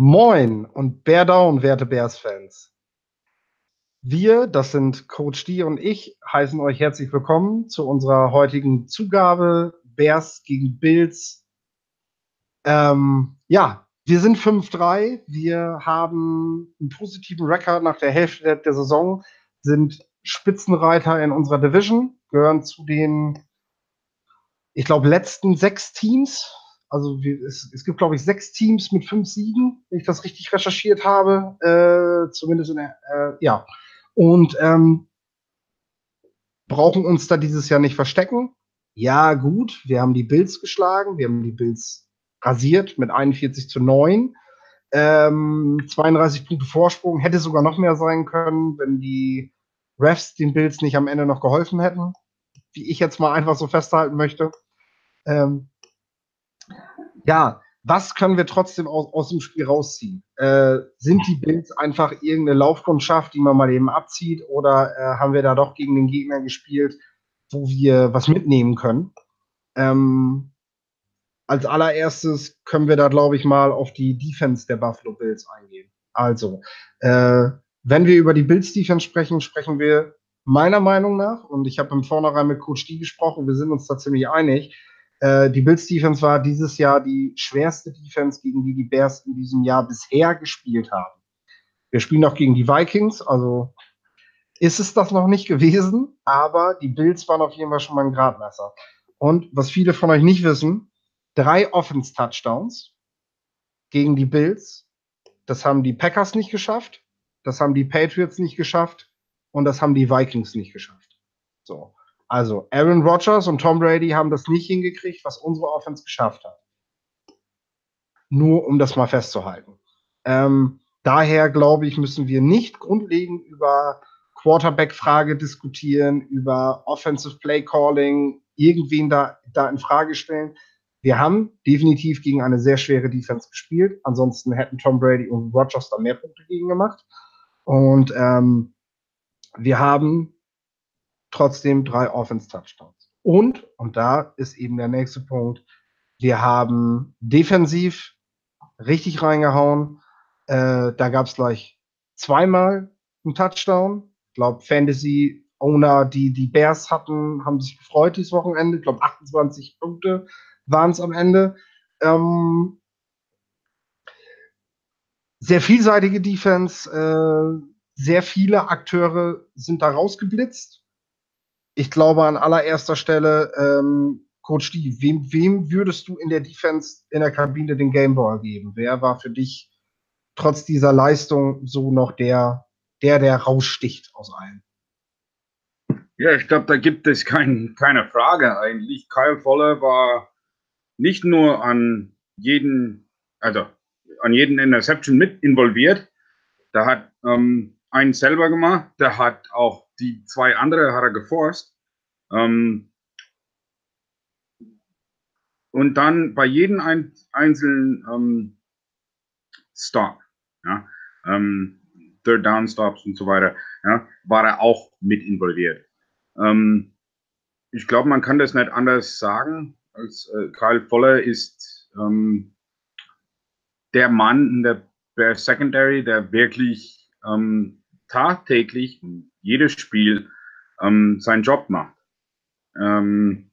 Moin und Bear Down, werte Bears-Fans. Wir, das sind Coach D und ich, heißen euch herzlich willkommen zu unserer heutigen Zugabe Bears gegen Bills. Ähm, ja, wir sind 5-3. Wir haben einen positiven Rekord nach der Hälfte der, der Saison, sind Spitzenreiter in unserer Division, gehören zu den, ich glaube, letzten sechs Teams also wir, es, es, gibt, glaube ich, sechs Teams mit fünf Siegen, wenn ich das richtig recherchiert habe. Äh, zumindest in der, äh, ja. Und ähm, brauchen uns da dieses Jahr nicht verstecken. Ja, gut, wir haben die Bills geschlagen, wir haben die Bills rasiert mit 41 zu 9. Ähm, 32 Punkte Vorsprung hätte sogar noch mehr sein können, wenn die Refs den Bills nicht am Ende noch geholfen hätten, wie ich jetzt mal einfach so festhalten möchte. Ähm, ja, was können wir trotzdem aus, aus dem Spiel rausziehen? Äh, sind die Bills einfach irgendeine Laufkundschaft, die man mal eben abzieht, oder äh, haben wir da doch gegen den Gegner gespielt, wo wir was mitnehmen können? Ähm, als allererstes können wir da, glaube ich, mal auf die Defense der Buffalo Bills eingehen. Also, äh, wenn wir über die Bills Defense sprechen, sprechen wir meiner Meinung nach, und ich habe im Vornherein mit Coach D gesprochen, wir sind uns da ziemlich einig, äh, die Bills Defense war dieses Jahr die schwerste Defense, gegen die die Bears in diesem Jahr bisher gespielt haben. Wir spielen noch gegen die Vikings, also ist es das noch nicht gewesen, aber die Bills waren auf jeden Fall schon mal ein Gradmesser. Und was viele von euch nicht wissen, drei Offense-Touchdowns gegen die Bills, das haben die Packers nicht geschafft, das haben die Patriots nicht geschafft und das haben die Vikings nicht geschafft. So. Also Aaron Rodgers und Tom Brady haben das nicht hingekriegt, was unsere Offense geschafft hat. Nur um das mal festzuhalten. Ähm, daher glaube ich, müssen wir nicht grundlegend über Quarterback-Frage diskutieren, über Offensive Play Calling, irgendwen da, da in Frage stellen. Wir haben definitiv gegen eine sehr schwere Defense gespielt. Ansonsten hätten Tom Brady und Rodgers da mehr Punkte gegen gemacht. Und ähm, wir haben trotzdem drei Offense-Touchdowns. Und, und da ist eben der nächste Punkt, wir haben defensiv richtig reingehauen. Äh, da gab es gleich zweimal einen Touchdown. Ich glaube, Fantasy-Owner, die die Bears hatten, haben sich gefreut dieses Wochenende. Ich glaube, 28 Punkte waren es am Ende. Ähm, sehr vielseitige Defense. Äh, sehr viele Akteure sind da rausgeblitzt ich glaube an allererster Stelle, ähm, Coach D, wem, wem würdest du in der Defense in der Kabine den Gameball geben? Wer war für dich trotz dieser Leistung so noch der, der, der raussticht aus allen? Ja, ich glaube, da gibt es kein, keine Frage eigentlich. Kyle Voller war nicht nur an jeden, also an jeden Interception mit involviert. Der hat ähm, einen selber gemacht, der hat auch die zwei andere hat er geforst. Ähm, und dann bei jedem ein, einzelnen ähm, Stop, ja, ähm, Third Down Stops und so weiter, ja, war er auch mit involviert. Ähm, ich glaube, man kann das nicht anders sagen, als äh, Kyle Voller ist ähm, der Mann in der Bear Secondary, der wirklich ähm, tagtäglich jedes Spiel ähm, seinen Job macht. Ähm,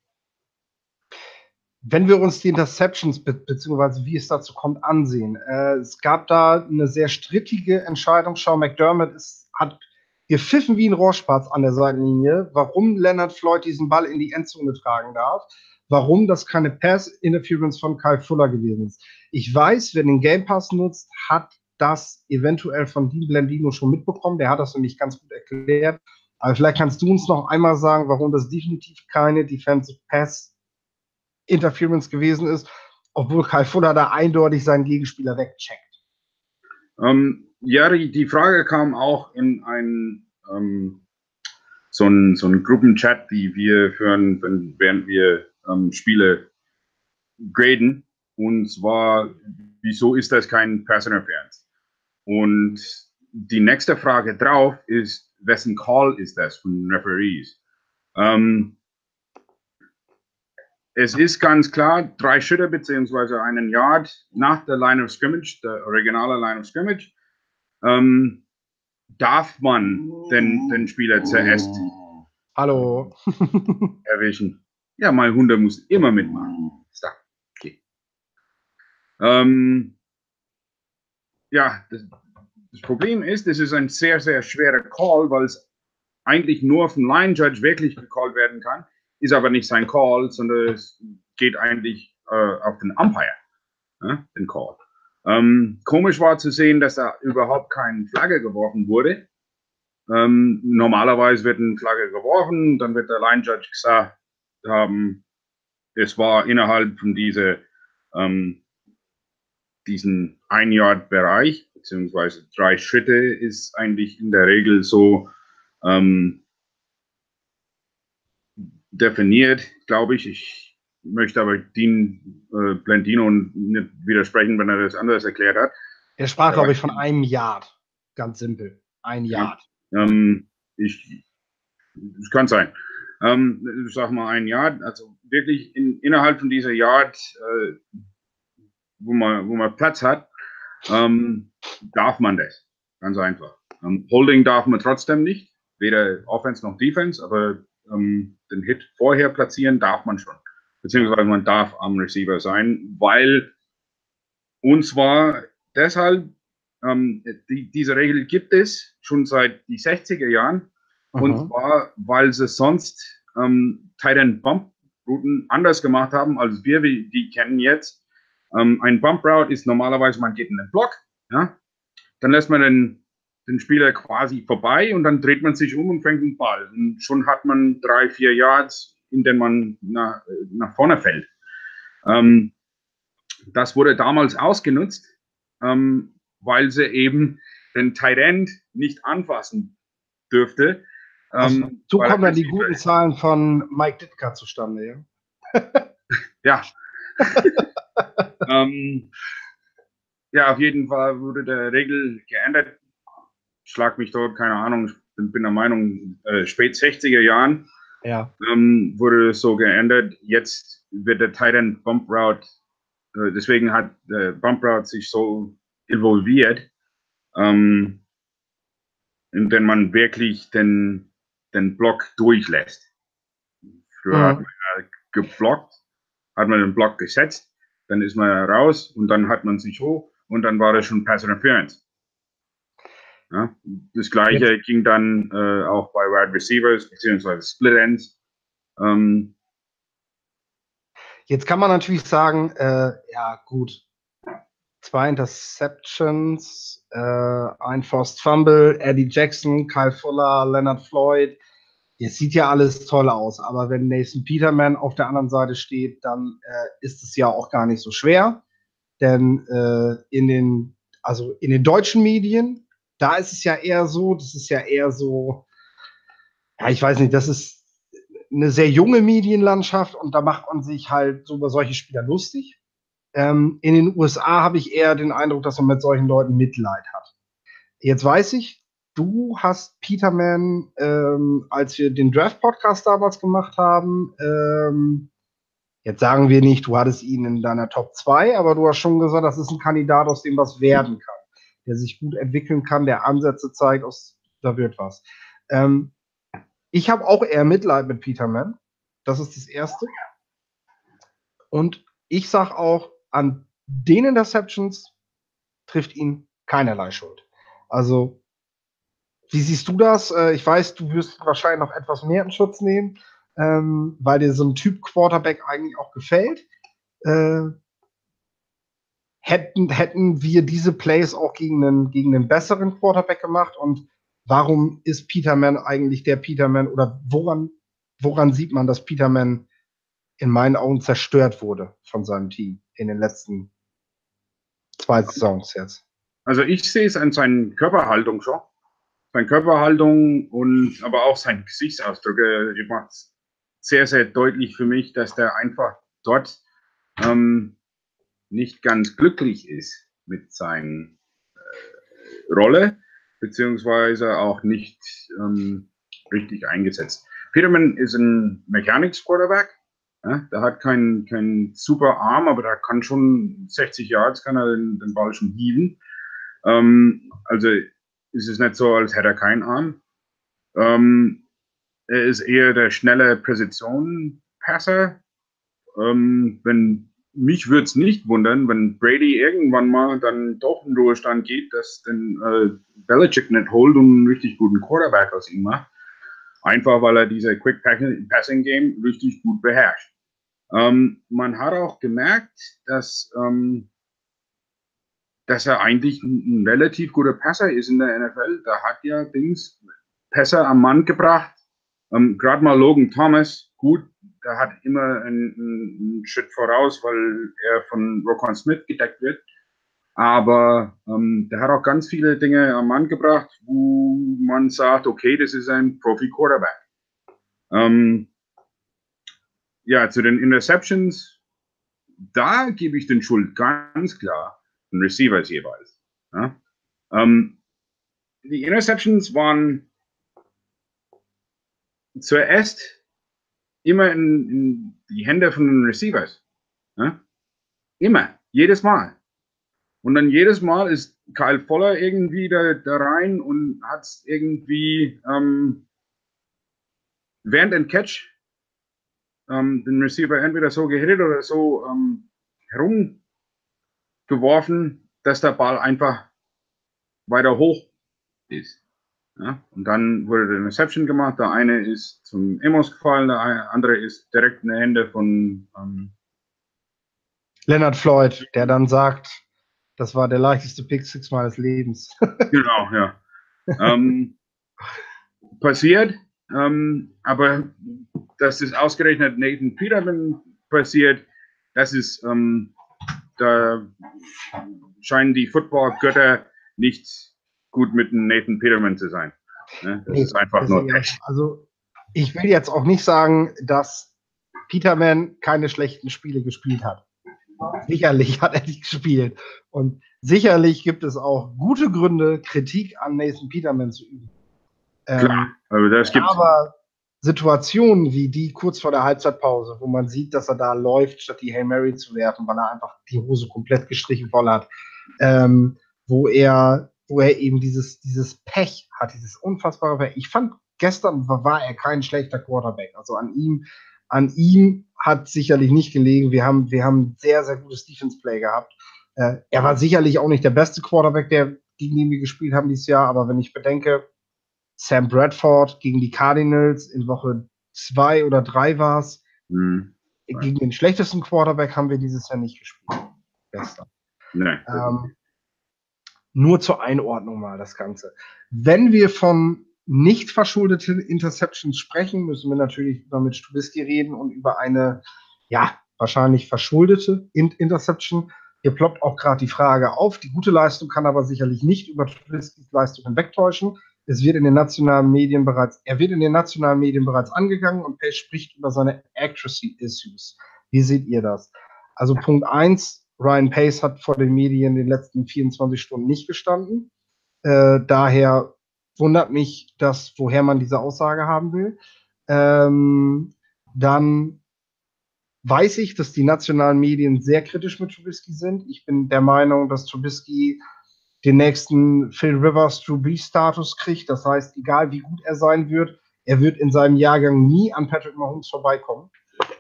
wenn wir uns die Interceptions be beziehungsweise wie es dazu kommt ansehen, äh, es gab da eine sehr strittige Entscheidung. Sean McDermott ist, hat gepfiffen wie ein Rohrspatz an der Seitenlinie, warum Leonard Floyd diesen Ball in die Endzone tragen darf, warum das keine Pass-Interference von Kyle Fuller gewesen ist. Ich weiß, wer den Game Pass nutzt, hat das eventuell von Dean Blendino schon mitbekommen. Der hat das nämlich ganz gut erklärt. Aber vielleicht kannst du uns noch einmal sagen, warum das definitiv keine Defensive Pass Interference gewesen ist, obwohl Kai Fuller da eindeutig seinen Gegenspieler wegcheckt. Ähm, ja, die, Frage kam auch in ein ähm, so ein, so Gruppenchat, die wir führen, wenn, während wir ähm, Spiele graden. Und zwar, wieso ist das kein Pass Interference? Und die nächste Frage drauf ist, wessen Call ist das von Referees? Ähm, es ist ganz klar, drei Schritte beziehungsweise einen Yard nach der Line of Scrimmage, der originale Line of Scrimmage, ähm, darf man den, den Spieler zuerst Hallo. erwischen. Ja, mein Hunde muss immer mitmachen. So, okay. Ähm, ja, das, das Problem ist, es ist ein sehr, sehr schwerer Call, weil es eigentlich nur vom Line Judge wirklich gecallt werden kann, ist aber nicht sein Call, sondern es geht eigentlich äh, auf den Umpire, ja, den Call. Ähm, komisch war zu sehen, dass da überhaupt keine Flagge geworfen wurde. Ähm, normalerweise wird eine Flagge geworfen, dann wird der Line Judge gesagt, ähm, es war innerhalb von dieser, ähm, diesen Ein-Yard-Bereich, beziehungsweise drei Schritte ist eigentlich in der Regel so ähm, definiert, glaube ich. Ich möchte aber Dean äh, Blendino nicht widersprechen, wenn er das anders erklärt hat. Er sprach, glaube ich, von einem Yard. Ganz simpel. Ein Yard. Ähm, ich, es kann sein. Ähm, ich sag mal ein Yard, also wirklich in, innerhalb von dieser Yard, äh, wo, man, wo man Platz hat, ähm, darf man das. Ganz einfach. Ähm, Holding darf man trotzdem nicht, weder Offense noch Defense, aber ähm, den Hit vorher platzieren darf man schon. Beziehungsweise man darf am Receiver sein, weil uns war deshalb, ähm, die, diese Regel gibt es schon seit die 60er Jahren. Mhm. Und zwar, weil sie sonst ähm, Tight End Bump Routen anders gemacht haben, als wir die kennen jetzt. Ähm, ein Bump Route ist normalerweise, man geht in den Block, ja, dann lässt man den, den Spieler quasi vorbei und dann dreht man sich um und fängt den Ball. Und schon hat man drei, vier Yards, in denen man nach, nach vorne fällt. Ähm, das wurde damals ausgenutzt, ähm, weil sie eben den Tight End nicht anfassen dürfte. Ähm, so kommen dann die guten Zahlen von Mike Ditka zustande, ja? ja. ähm, ja, auf jeden Fall wurde der Regel geändert. Schlag mich dort, keine Ahnung, ich bin, der Meinung, äh, spät 60er Jahren ja. ähm, wurde so geändert. Jetzt wird der Titan Bump Route, äh, deswegen hat der Bump Route sich so involviert, ähm, indem man wirklich den, den Block durchlässt. Früher ja. hat man geblockt, hat man den Block gesetzt, dann ist man raus und dann hat man sich hoch und dann war das schon Pass Interference. Ja, das gleiche Jetzt. ging dann äh, auch bei Wide Receivers beziehungsweise Split Ends. Ähm, Jetzt kann man natürlich sagen, äh, ja gut, zwei Interceptions, äh, ein Forced Fumble, Eddie Jackson, Kyle Fuller, Leonard Floyd. Es sieht ja alles toll aus, aber wenn Nathan Peterman auf der anderen Seite steht, dann äh, ist es ja auch gar nicht so schwer. Denn äh, in den, also in den deutschen Medien, da ist es ja eher so, das ist ja eher so, ja, ich weiß nicht, das ist eine sehr junge Medienlandschaft und da macht man sich halt so über solche Spieler lustig. Ähm, in den USA habe ich eher den Eindruck, dass man mit solchen Leuten Mitleid hat. Jetzt weiß ich, du hast Peterman, ähm, als wir den Draft-Podcast damals gemacht haben, ähm, jetzt sagen wir nicht, du hattest ihn in deiner Top 2, aber du hast schon gesagt, das ist ein Kandidat, aus dem was werden kann, der sich gut entwickeln kann, der Ansätze zeigt, aus, da wird was. Ähm, ich habe auch eher Mitleid mit Peterman. Das ist das Erste. Und ich sage auch, an den Interceptions trifft ihn keinerlei Schuld. Also wie siehst du das? Äh, ich weiß, du wirst wahrscheinlich noch etwas mehr in Schutz nehmen, ähm, weil dir so ein Typ Quarterback eigentlich auch gefällt. Äh, hätten, hätten wir diese Plays auch gegen einen, gegen einen besseren Quarterback gemacht? Und warum ist Peterman eigentlich der Peterman oder woran, woran sieht man, dass Peterman in meinen Augen zerstört wurde von seinem Team in den letzten zwei Saisons jetzt? Also ich sehe es an seiner Körperhaltung schon seine Körperhaltung und aber auch sein Gesichtsausdruck äh, macht sehr, sehr deutlich für mich, dass der einfach dort ähm, nicht ganz glücklich ist mit seiner äh, Rolle, beziehungsweise auch nicht ähm, richtig eingesetzt. Peterman ist ein Mechanics Quarterback. Ja, der hat keinen kein super Arm, aber der kann schon 60 Yards, kann er den, den Ball schon hieben. Ähm, also ist es nicht so, als hätte er keinen Arm. Ähm, er ist eher der schnelle Präzision-Passer. Ähm, wenn mich würde es nicht wundern, wenn Brady irgendwann mal dann doch in Ruhestand geht, dass den äh, Belichick nicht holt und einen richtig guten Quarterback aus ihm macht. Einfach weil er diese Quick Passing Game richtig gut beherrscht. Ähm, man hat auch gemerkt, dass, ähm, dass er eigentlich ein, relativ guter Passer ist in der NFL. Da hat ja Dings Pässe am Mann gebracht. Ähm, Gerade mal Logan Thomas, gut, der hat immer einen, einen, Schritt voraus, weil er von Rokon Smith gedeckt wird. Aber ähm, der hat auch ganz viele Dinge am Mann gebracht, wo man sagt, okay, das ist ein Profi-Quarterback. Ähm, ja, zu den Interceptions, da gebe ich den Schuld ganz klar Receivers jeweils. Ja? Ähm, die Interceptions waren zuerst immer in, in, die Hände von den Receivers. Ja? Immer, jedes Mal. Und dann jedes Mal ist Kyle Voller irgendwie da, da rein und hat es irgendwie ähm, während dem Catch ähm, den Receiver entweder so gehittet oder so ähm, herumgeworfen, dass der Ball einfach weiter hoch ist. Ja? Und dann wurde der Reception gemacht. Der eine ist zum Emos gefallen, der andere ist direkt in die Hände von ähm, Leonard Floyd, der dann sagt, das war der leichteste Pick Six meines Lebens. genau, ja. ähm, passiert, ähm, aber dass es ausgerechnet Nathan Peterman passiert, das ist, ähm, da scheinen die Football-Götter nicht gut mit Nathan Peterman zu sein. Ne? Das nee, ist einfach das nur Pech. Also, ich will jetzt auch nicht sagen, dass Peterman keine schlechten Spiele gespielt hat. Sicherlich hat er die gespielt. Und sicherlich gibt es auch gute Gründe, Kritik an Nathan Peterman zu üben. Klar, ähm, also das gibt's. Aber Situationen wie die kurz vor der Halbzeitpause, wo man sieht, dass er da läuft, statt die Hail Mary zu werfen, weil er einfach die Hose komplett gestrichen voll hat, ähm, wo er, wo er eben dieses, dieses Pech hat, dieses unfassbare Pech. Ich fand, gestern war er kein schlechter Quarterback. Also an ihm, an ihm hat sicherlich nicht gelegen. Wir haben, wir haben sehr, sehr gutes Defense-Play gehabt. Äh, er war sicherlich auch nicht der beste Quarterback, der gegen den wir gespielt haben dieses Jahr, aber wenn ich bedenke, Sam Bradford gegen die Cardinals in Woche zwei oder drei war es. Mhm. Gegen den schlechtesten Quarterback haben wir dieses Jahr nicht gespielt. Gestern. Nee. Ähm, nur zur Einordnung mal das Ganze. Wenn wir von nicht verschuldeten Interceptions sprechen, müssen wir natürlich über mit Stubisky reden und über eine, ja, wahrscheinlich verschuldete Interception. Hier ploppt auch gerade die Frage auf. Die gute Leistung kann aber sicherlich nicht über Trubiskys Leistung hinwegtäuschen. Es wird in den nationalen Medien bereits, er wird in den nationalen Medien bereits angegangen und Pace spricht über seine Accuracy Issues. Wie seht ihr das? Also Punkt eins, Ryan Pace hat vor den Medien in den letzten 24 Stunden nicht gestanden. Äh, daher wundert mich, dass, woher man diese Aussage haben will. Ähm, dann weiß ich, dass die nationalen Medien sehr kritisch mit Trubisky sind. Ich bin der Meinung, dass Trubisky den nächsten Phil Rivers Drew Brees Status kriegt. Das heißt, egal wie gut er sein wird, er wird in seinem Jahrgang nie an Patrick Mahomes vorbeikommen.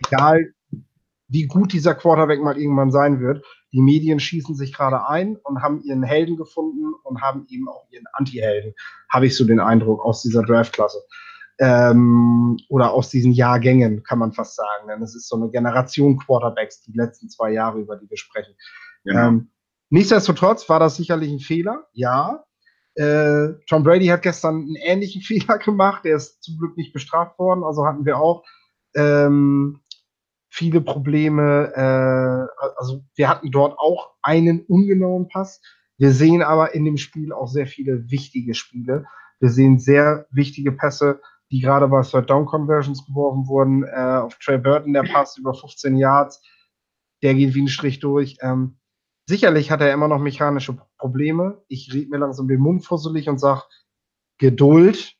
Egal wie gut dieser Quarterback mal irgendwann sein wird. Die Medien schießen sich gerade ein und haben ihren Helden gefunden und haben eben auch ihren Anti-Helden, habe ich so den Eindruck aus dieser Draftklasse. Ähm, oder aus diesen Jahrgängen, kann man fast sagen. Denn es ist so eine Generation Quarterbacks, die letzten zwei Jahre, über die wir sprechen. Genau. Ähm, Nichtsdestotrotz war das sicherlich ein Fehler, ja. Äh, Tom Brady hat gestern einen ähnlichen Fehler gemacht, der ist zum Glück nicht bestraft worden, also hatten wir auch ähm, viele Probleme. Äh, also wir hatten dort auch einen ungenauen Pass. Wir sehen aber in dem Spiel auch sehr viele wichtige Spiele. Wir sehen sehr wichtige Pässe, die gerade bei Third Down Conversions geworfen wurden. Äh, auf Trey Burton der Pass über 15 Yards, der geht wie ein Strich durch. Ähm, Sicherlich hat er immer noch mechanische Probleme. Ich rede mir langsam den Mund fusselig und sage, Geduld.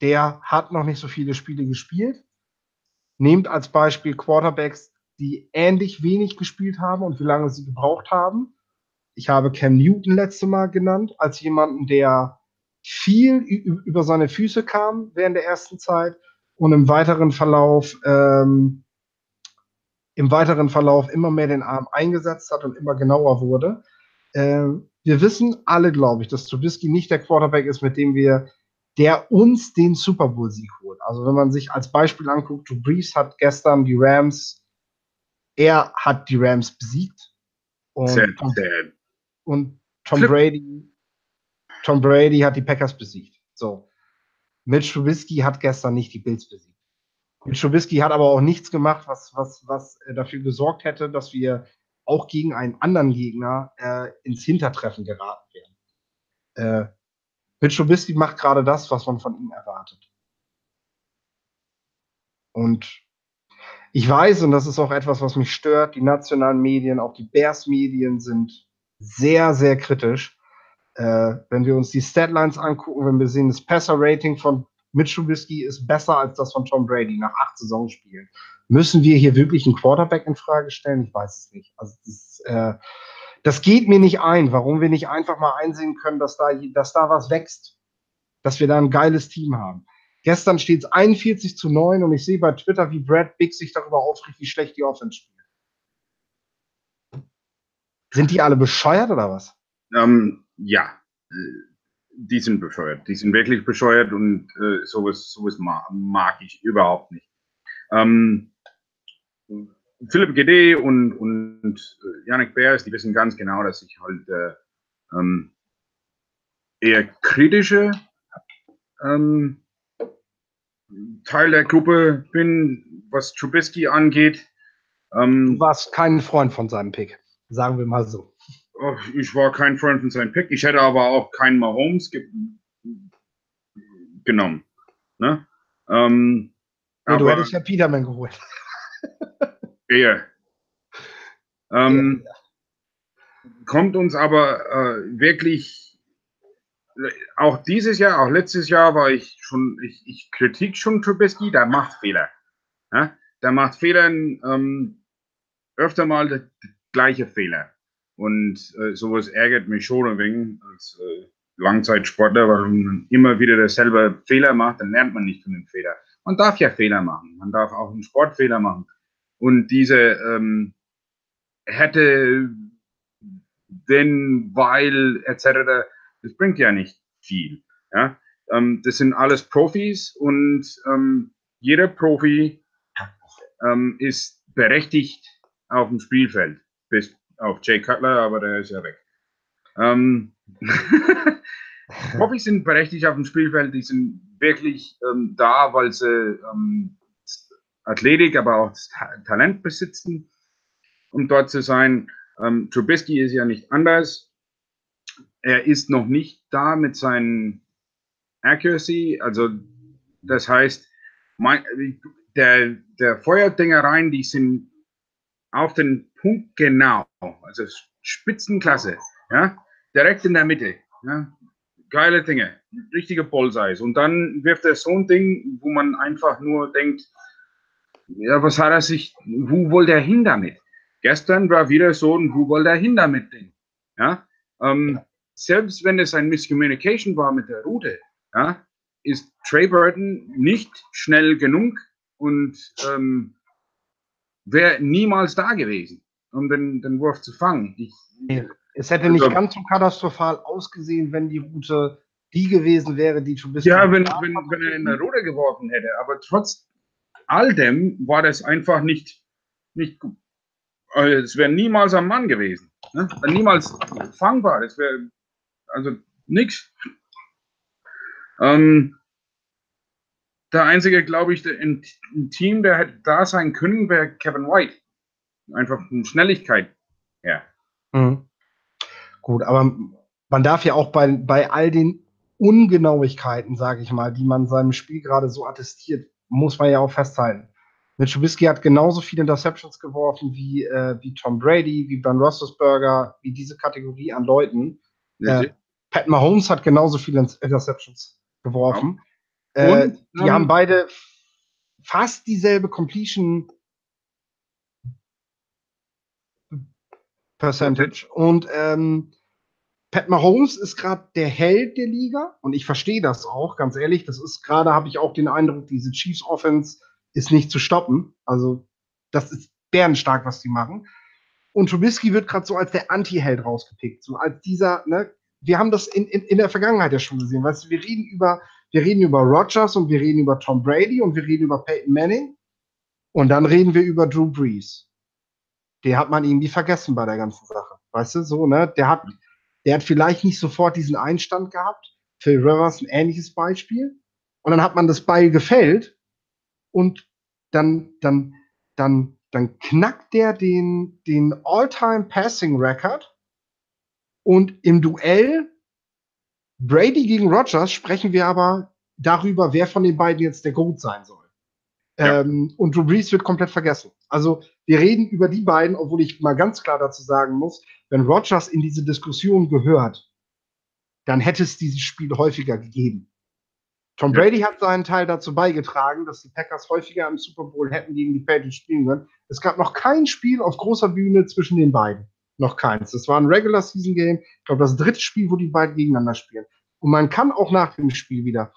Der hat noch nicht so viele Spiele gespielt. nehmt als Beispiel Quarterbacks, die ähnlich wenig gespielt haben und wie lange sie gebraucht haben. Ich habe Cam Newton letzte Mal genannt, als jemanden, der viel über seine Füße kam während der ersten Zeit und im weiteren Verlauf ähm, im weiteren Verlauf immer mehr den Arm eingesetzt hat und immer genauer wurde. Äh, wir wissen alle, glaube ich, dass Trubisky nicht der Quarterback ist, mit dem wir, der uns den Super Bowl-Sieg holt. Also wenn man sich als Beispiel anguckt, Drew Brees hat gestern die Rams, er hat die Rams besiegt. Und, sad, sad. und Tom Flip. Brady, Tom Brady hat die Packers besiegt. So. Mitch Trubisky hat gestern nicht die Bills besiegt. Mitch Trubisky hat aber auch nichts gemacht, was, was, was dafür gesorgt hätte, dass wir auch gegen einen anderen Gegner äh, ins Hintertreffen geraten wären. Äh, Mitch Trubisky macht gerade das, was man von ihm erwartet. Und ich weiß, und das ist auch etwas, was mich stört, die nationalen Medien, auch die Bears-Medien sind sehr, sehr kritisch. Äh, wenn wir uns die Statlines angucken, wenn wir sehen, das Passer-Rating von Mitch Trubisky ist besser als das von Tom Brady nach acht Saisonspielen. Müssen wir hier wirklich einen Quarterback in Frage stellen? Ich weiß es nicht. Also das, äh, das geht mir nicht ein, warum wir nicht einfach mal einsehen können, dass da, dass da was wächst, dass wir da ein geiles Team haben. Gestern steht es 41 zu 9 und ich sehe bei Twitter, wie Brad Big sich darüber aufregt, wie schlecht die Offense spielt. Sind die alle bescheuert oder was? Ähm, ja, die sind bescheuert. Die sind wirklich bescheuert und äh, sowas, sowas mag, ich überhaupt nicht. Ähm, Philipp GD und, und äh, Yannick Beers, die wissen ganz genau, dass ich halt äh, ähm, eher kritische ähm, Teil der Gruppe bin, was Trubisky angeht. Ähm, du warst kein Freund von seinem Pick, sagen wir mal so. Ich war kein Freund von seinem Pick. Ich hätte aber auch keinen Mahomes ge genommen. Ne? Ähm, ja, du hättest ja Peterman geholt. ja. Ähm, ja. Kommt uns aber äh, wirklich, auch dieses Jahr, auch letztes Jahr war ich schon, ich, ich kritik schon Trubisky, der macht Fehler. Ja? Der macht Fehler, ähm, öfter mal der gleiche Fehler. Und äh, sowas ärgert mich schon ein wenig als äh, Langzeitsportler, weil man immer wieder dasselbe Fehler macht, dann lernt man nicht von dem Fehler. Man darf ja Fehler machen. Man darf auch einen Sportfehler machen. Und diese ähm, hätte, wenn, weil, etc., das bringt ja nicht viel. Ja? Ähm, das sind alles Profis und ähm, jeder Profi ähm, ist berechtigt auf dem Spielfeld. Bis auf Jay Cutler, aber der ist ja weg. Ähm, Profis sind berechtigt auf dem Spielfeld, die sind wirklich ähm, da, weil sie ähm, Athletik, aber auch Talent besitzen, um dort zu sein. Ähm, Trubisky ist ja nicht anders. Er ist noch nicht da mit seinen Accuracy, also das heißt, mein, der, der Feuerdinger rein, die sind auf den Punkt genau. Also Spitzenklasse. Ja, direkt in der Mitte. Ja, geile Dinge. Richtige Bullseyes. Und dann wirft er so ein Ding, wo man einfach nur denkt, ja, was hat er sich, wo wollte er hin damit? Gestern war wieder so ein, wo wollte er hin damit Ding. Ja, ähm, selbst wenn es ein Miscommunication war mit der Route, ja, ist Trey Burton nicht schnell genug und ähm, wäre niemals da gewesen, um den, den Wurf zu fangen. Ich, es hätte nicht also, ganz so katastrophal ausgesehen, wenn die Route die gewesen wäre, die schon bis. Ja, wenn, wenn, wenn er in der Route geworfen hätte. Aber trotz all dem war das einfach nicht, nicht gut. Also, es wäre niemals am Mann gewesen. Ne? Niemals fangbar. Es wäre also nichts. Ähm, der einzige, glaube ich, im, Team, der hätte da sein können, wäre Kevin White. Einfach eine Schnelligkeit. Ja. Mhm. Gut, aber man darf ja auch bei, bei all den Ungenauigkeiten, sage ich mal, die man seinem Spiel gerade so attestiert, muss man ja auch festhalten. Mitch Trubisky hat genauso viele Interceptions geworfen wie, äh, wie Tom Brady, wie Ben Roethlisberger, wie diese Kategorie an Leuten. Äh, Pat Mahomes hat genauso viele Interceptions geworfen. Ja. Äh, die ähm, haben beide fast dieselbe Completion Percentage. Und ähm, Pat Mahomes ist gerade der Held der Liga und ich verstehe das auch, ganz ehrlich. Das ist gerade, habe ich auch den Eindruck, diese Chiefs Offense ist nicht zu stoppen. Also, das ist bärenstark, was die machen. Und Trubisky wird gerade so als der Anti-Held rausgepickt. So als dieser, ne, wir haben das in, in, in der Vergangenheit ja schon gesehen. Weißt du, wir reden über, wir reden über Rogers und wir reden über Tom Brady und wir reden über Peyton Manning. Und dann reden wir über Drew Brees. Der hat man irgendwie vergessen bei der ganzen Sache. Weißt du, so, ne? Der hat, der hat vielleicht nicht sofort diesen Einstand gehabt. Phil Rivers ein ähnliches Beispiel. Und dann hat man das Beil gefällt und dann, dann, dann, dann knackt der den, den All-Time Passing Record und im Duell Brady gegen Rogers sprechen wir aber darüber, wer von den beiden jetzt der Goat sein soll. Ja. Ähm, und Drew Brees wird komplett vergessen. Also wir reden über die beiden, obwohl ich mal ganz klar dazu sagen muss, wenn Rogers in diese Diskussion gehört, dann hätte es dieses Spiel häufiger gegeben. Tom Brady hat seinen Teil dazu beigetragen, dass die Packers häufiger im Super Bowl hätten gegen die Patriots spielen können. Es gab noch kein Spiel auf großer Bühne zwischen den beiden. Noch keins. Das war ein Regular Season Game. Ich glaube, das dritte Spiel, wo die beiden gegeneinander spielen. Und man kann auch nach dem Spiel wieder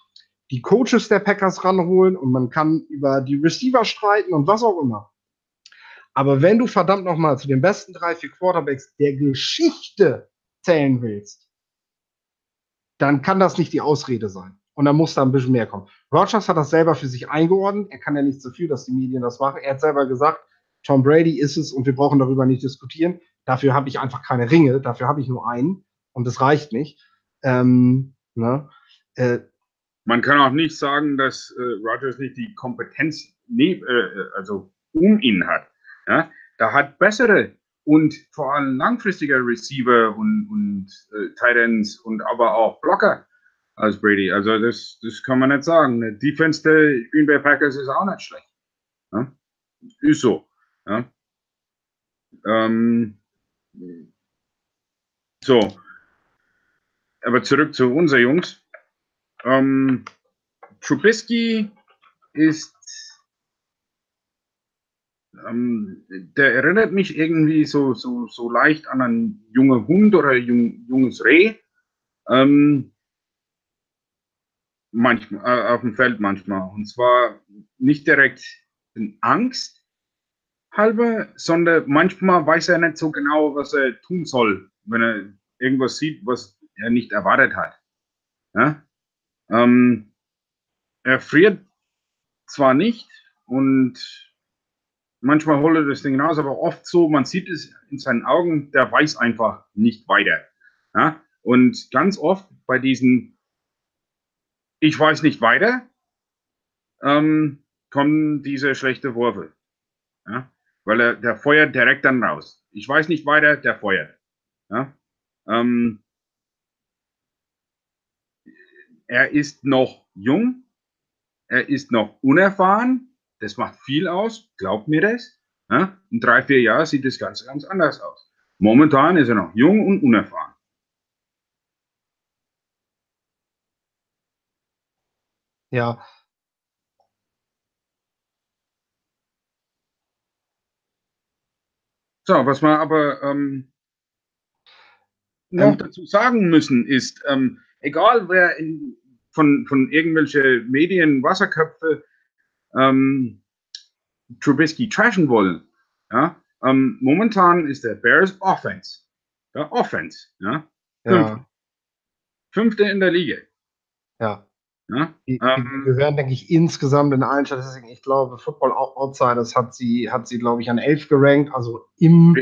die Coaches der Packers ranholen und man kann über die Receiver streiten und was auch immer. Aber wenn du verdammt nochmal zu den besten drei, vier Quarterbacks der Geschichte zählen willst, dann kann das nicht die Ausrede sein. Und dann muss da ein bisschen mehr kommen. Rogers hat das selber für sich eingeordnet. Er kann ja nicht so viel, dass die Medien das machen. Er hat selber gesagt, Tom Brady ist es und wir brauchen darüber nicht diskutieren. Dafür habe ich einfach keine Ringe, dafür habe ich nur einen und das reicht nicht. Ähm, ne? äh, Man kann auch nicht sagen, dass äh, Rogers nicht die Kompetenz ne, äh, also um ihn hat. Ja? Da hat bessere und vor allem langfristige Receiver und, und äh, Titans und aber auch Blocker als Brady. Also das, das kann man nicht sagen. Die Defense der Green Bay Packers ist auch nicht schlecht. Ja? Ist so. Ja? Ähm, so. Aber zurück zu unser Jungs. Ähm, Trubisky ist, ähm, der erinnert mich irgendwie so, so, so leicht an einen jungen Hund oder ein jung, junges Reh. Ähm, manchmal, äh, auf dem Feld manchmal. Und zwar nicht direkt in Angst, halber, sondern manchmal weiß er nicht so genau, was er tun soll, wenn er irgendwas sieht, was er nicht erwartet hat. Ja? Ähm, er friert zwar nicht und manchmal holt er das Ding raus, aber oft so, man sieht es in seinen Augen, der weiß einfach nicht weiter. Ja? Und ganz oft bei diesen Ich weiß nicht weiter, ähm, kommen diese schlechte Wurfe. Ja? Weil er, der feuert direkt dann raus. Ich weiß nicht weiter, der feuert. Ja? Ähm, er ist noch jung, er ist noch unerfahren, das macht viel aus, glaubt mir das. Ja? In drei, vier Jahren sieht das Ganze ganz anders aus. Momentan ist er noch jung und unerfahren. Ja, So, was wir aber ähm, noch ähm, dazu sagen müssen, ist, ähm, egal wer in, von, von irgendwelche Medien, Wasserköpfe ähm, Trubisky trashen wollen, ja, ähm, momentan ist der Bears Offense. Ja, Offense, ja. ja. Fünfte in der Liga. Ja. Ja, die, ähm, die gehören, denke ich, insgesamt in allen Statistiken. Ich glaube, Football Outsiders hat sie, hat sie, glaube ich, an elf gerankt, also im,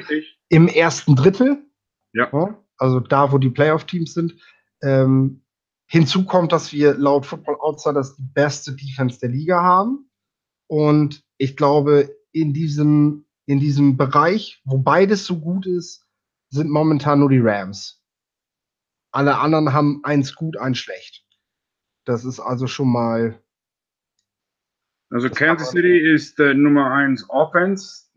im ersten Drittel. Ja. ja. Also da, wo die Playoff-Teams sind. Ähm, hinzu kommt, dass wir laut Football Outsiders die beste Defense der Liga haben. Und ich glaube, in diesem, in diesem Bereich, wo beides so gut ist, sind momentan nur die Rams. Alle anderen haben eins gut, eins schlecht. Das ist also schon mal. Also Kansas City ist äh, Nummer 1 Offense,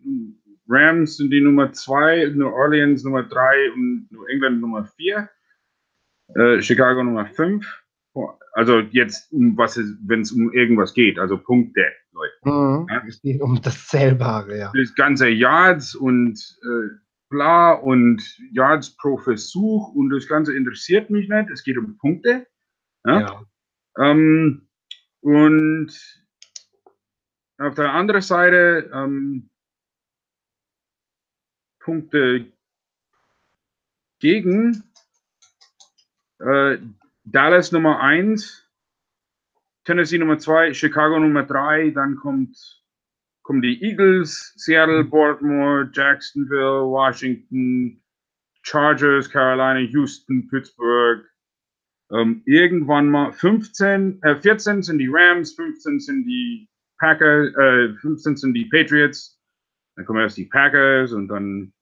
Rams sind die Nummer 2, New Orleans Nummer 3 und New England Nummer 4, äh, Chicago Nummer 5 Also jetzt, um was wenn es um irgendwas geht, also Punkte, Leute. Mhm. Ja? Es geht um das Zählbare, ja. Das ganze Yards und äh, bla und Yards pro Versuch und das Ganze interessiert mich nicht. Es geht um Punkte. Ja. ja. Ähm, und auf der anderen Seite ähm, Punkte gegen äh, Dallas Nummer 1, Tennessee Nummer 2, Chicago Nummer 3, dann kommt, kommen die Eagles, Seattle, mhm. Baltimore, Jacksonville, Washington, Chargers, Carolina, Houston, Pittsburgh. Ähm, irgendwann mal 15, äh, 14 sind die Rams, 15 sind die Packers, äh, 15 sind die Patriots, dann kommen erst die Packers und dann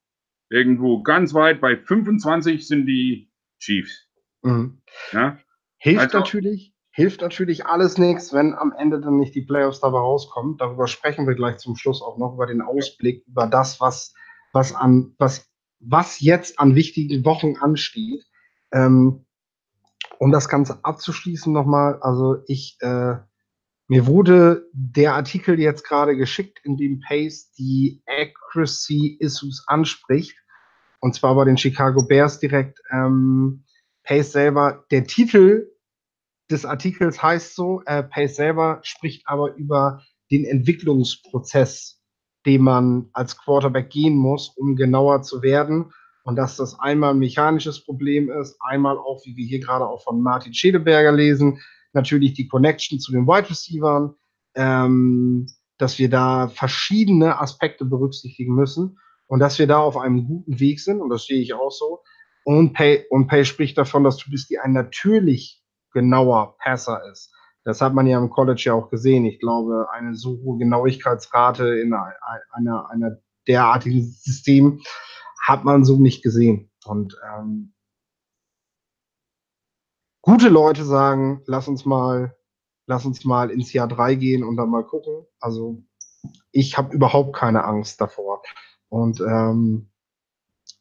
irgendwo ganz weit bei 25 sind die Chiefs. Mhm. Ja? Hilft also, natürlich, hilft natürlich alles nichts, wenn am Ende dann nicht die Playoffs dabei rauskommen. Darüber sprechen wir gleich zum Schluss auch noch über den Ausblick, über das, was, was an, was, was jetzt an wichtigen Wochen ansteht. Ähm, um das Ganze abzuschließen nochmal, also ich, äh, mir wurde der Artikel jetzt gerade geschickt, in dem Pace die Accuracy Issues anspricht. Und zwar bei den Chicago Bears direkt. Ähm, Pace selber, der Titel des Artikels heißt so, äh, Pace selber spricht aber über den Entwicklungsprozess, den man als Quarterback gehen muss, um genauer zu werden. Und dass das einmal ein mechanisches Problem ist, einmal auch, wie wir hier gerade auch von Martin Schedeberger lesen, natürlich die Connection zu den Wide Receivers, ähm, dass wir da verschiedene Aspekte berücksichtigen müssen und dass wir da auf einem guten Weg sind, und das sehe ich auch so. Und Pay, und Pay spricht davon, dass Trubisky ein natürlich genauer Passer ist. Das hat man ja im College ja auch gesehen. Ich glaube, eine so hohe Genauigkeitsrate in einer, einer derartigen System hat man so nicht gesehen. Und ähm, gute Leute sagen, lass uns mal, lass uns mal ins Jahr drei gehen und dann mal gucken. Also ich habe überhaupt keine Angst davor und ähm,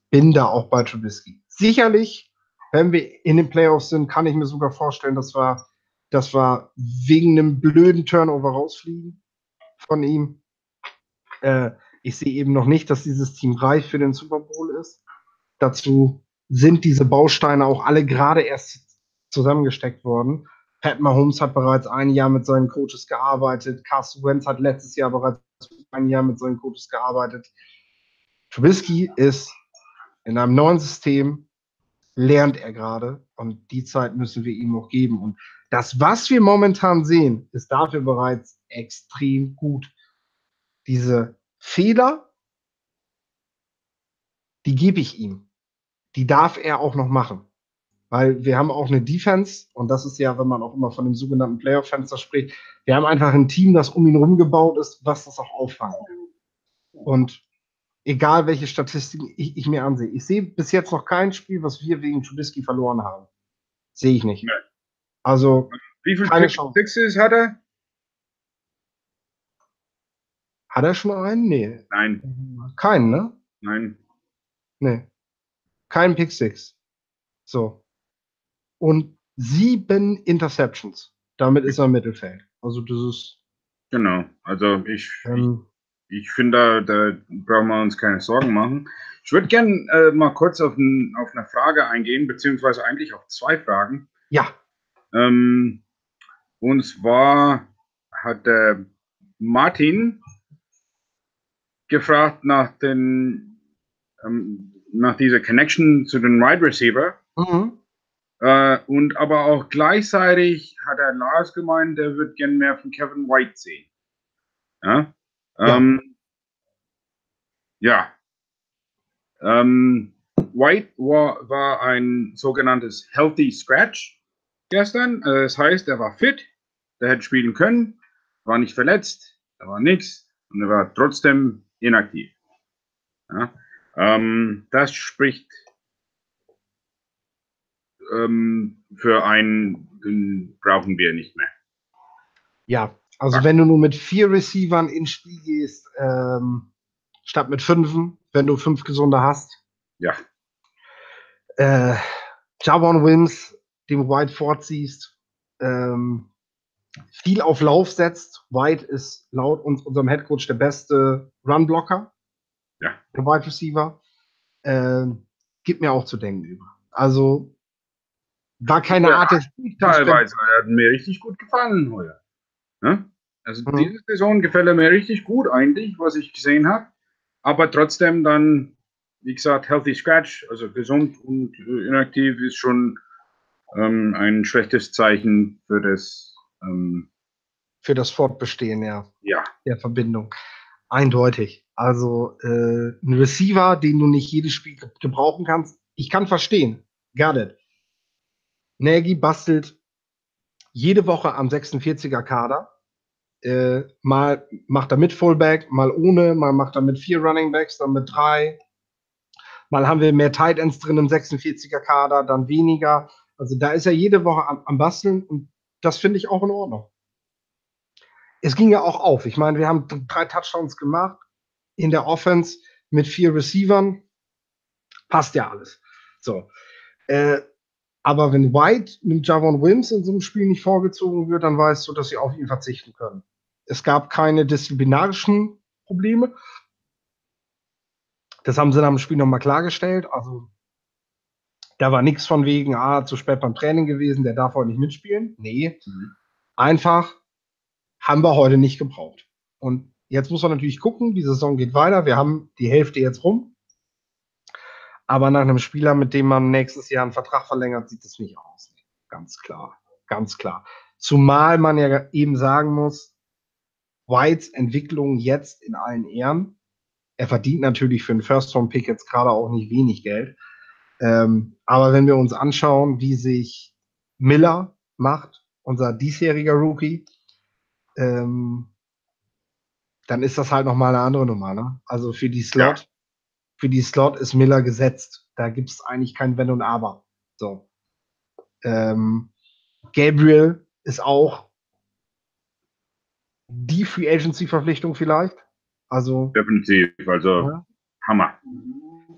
bin da auch bei Trubisky. Sicherlich, wenn wir in den Playoffs sind, kann ich mir sogar vorstellen, dass wir, dass wir wegen einem blöden Turnover rausfliegen von ihm. Äh, ich sehe eben noch nicht, dass dieses Team reif für den Super Bowl ist. Dazu sind diese Bausteine auch alle gerade erst zusammengesteckt worden. Pat Mahomes hat bereits ein Jahr mit seinen Coaches gearbeitet. Carson Wentz hat letztes Jahr bereits ein Jahr mit seinen Coaches gearbeitet. Trubisky ist in einem neuen System, lernt er gerade und die Zeit müssen wir ihm noch geben. Und das, was wir momentan sehen, ist dafür bereits extrem gut. Diese Fehler, die gebe ich ihm. Die darf er auch noch machen. Weil wir haben auch eine Defense, und das ist ja, wenn man auch immer von dem sogenannten Playoff-Fenster spricht, wir haben einfach ein Team, das um ihn rumgebaut ist, was das auch auffangen kann. Und egal welche Statistiken ich, ich, mir ansehe, ich sehe bis jetzt noch kein Spiel, was wir wegen Trubisky verloren haben. Sehe ich nicht. Nee. Also, wie viele Sixes hat er? Hat er schon einen? Nee. Nein. Keinen, ne? Nein. Nee. Kein Pick Six. So und sieben Interceptions. Damit ist er im Mittelfeld. Also das ist. Genau. Also ich, ähm, ich, ich finde, da, da brauchen wir uns keine Sorgen machen. Ich würde gerne äh, mal kurz auf, ein, auf eine Frage eingehen, beziehungsweise eigentlich auf zwei Fragen. Ja. Ähm, und zwar hat der Martin gefragt nach den ähm, nach dieser Connection zu den Wide Receiver. Mhm. Äh, und aber auch gleichzeitig hat er Lars gemeint, der wird gern mehr von Kevin White sehen. Ja. Ähm, ja. Ähm, White war, war ein sogenanntes Healthy Scratch gestern. Äh, das heißt, er war fit, der hätte spielen können, war nicht verletzt, da war nichts und er war trotzdem inaktiv. Ja. Ähm, das spricht ähm, für einen brauchen wir nicht mehr. Ja, also Ach. wenn du nur mit vier Receivern ins Spiel gehst, ähm, statt mit fünfen, wenn du fünf gesunde hast. Ja. Äh, Javon Wins, dem White vorziehst, ähm, viel auf Lauf setzt. White ist laut uns, unserem Headcoach der beste Runblocker. Ja. Der Wide Receiver. Ähm, gibt mir auch zu denken über. Also war keine Ja, Art des Teilweise hat mir richtig gut gefallen heuer. Ne? Also Mhm. diese Saison gefällt er mir richtig gut eigentlich, was ich gesehen habe. Aber trotzdem dann, wie gesagt, healthy scratch, also gesund und äh, inaktiv ist schon ähm, ein schlechtes Zeichen für das, ähm, für das Fortbestehen, ja. ja, der Verbindung. Eindeutig. Also äh, ein Receiver, den du nicht jedes Spiel ge- gebrauchen kannst. Ich kann verstehen. Got it. Nagy bastelt jede Woche am 46er Kader. Äh, mal macht er mit Fullback, mal ohne, mal macht er mit vier Running Backs, dann mit drei. Mal haben wir mehr Tight Ends drin im 46er Kader, dann weniger. Also da ist er jede Woche am, am Basteln und das finde ich auch in Ordnung es ging ja auch auf. Ich meine, wir haben drei Touchdowns gemacht in der Offense mit vier Receivern. Passt ja alles. So. Äh, aber wenn White mit Javon Williams in so einem Spiel nicht vorgezogen wird, dann weißt du, dass sie auf ihn verzichten können. Es gab keine disziplinarischen Probleme. Das haben sie dann im Spiel nochmal klargestellt. Also, da war nichts von wegen, ah, zu spät beim Training gewesen, der darf heute nicht mitspielen. Nee. Mhm. Einfach haben wir heute nicht gebraucht. Und jetzt muss man natürlich gucken, die Saison geht weiter. Wir haben die Hälfte jetzt rum. Aber nach einem Spieler, mit dem man nächstes Jahr einen Vertrag verlängert, sieht es nicht aus. Ganz klar. Ganz klar. Zumal man ja eben sagen muss, Whites Entwicklung jetzt in allen Ehren. Er verdient natürlich für einen First-Round-Pick jetzt gerade auch nicht wenig Geld. Ähm, aber wenn wir uns anschauen, wie sich Miller macht, unser diesjähriger Rookie, ähm, dann ist das halt nochmal eine andere Nummer. Ne? Also für die Slot, für die Slot ist Miller gesetzt. Da gibt es eigentlich kein Wenn und Aber. So. Ähm, Gabriel ist auch die Free Agency Verpflichtung vielleicht. Also definitiv. Also Ja. Hammer.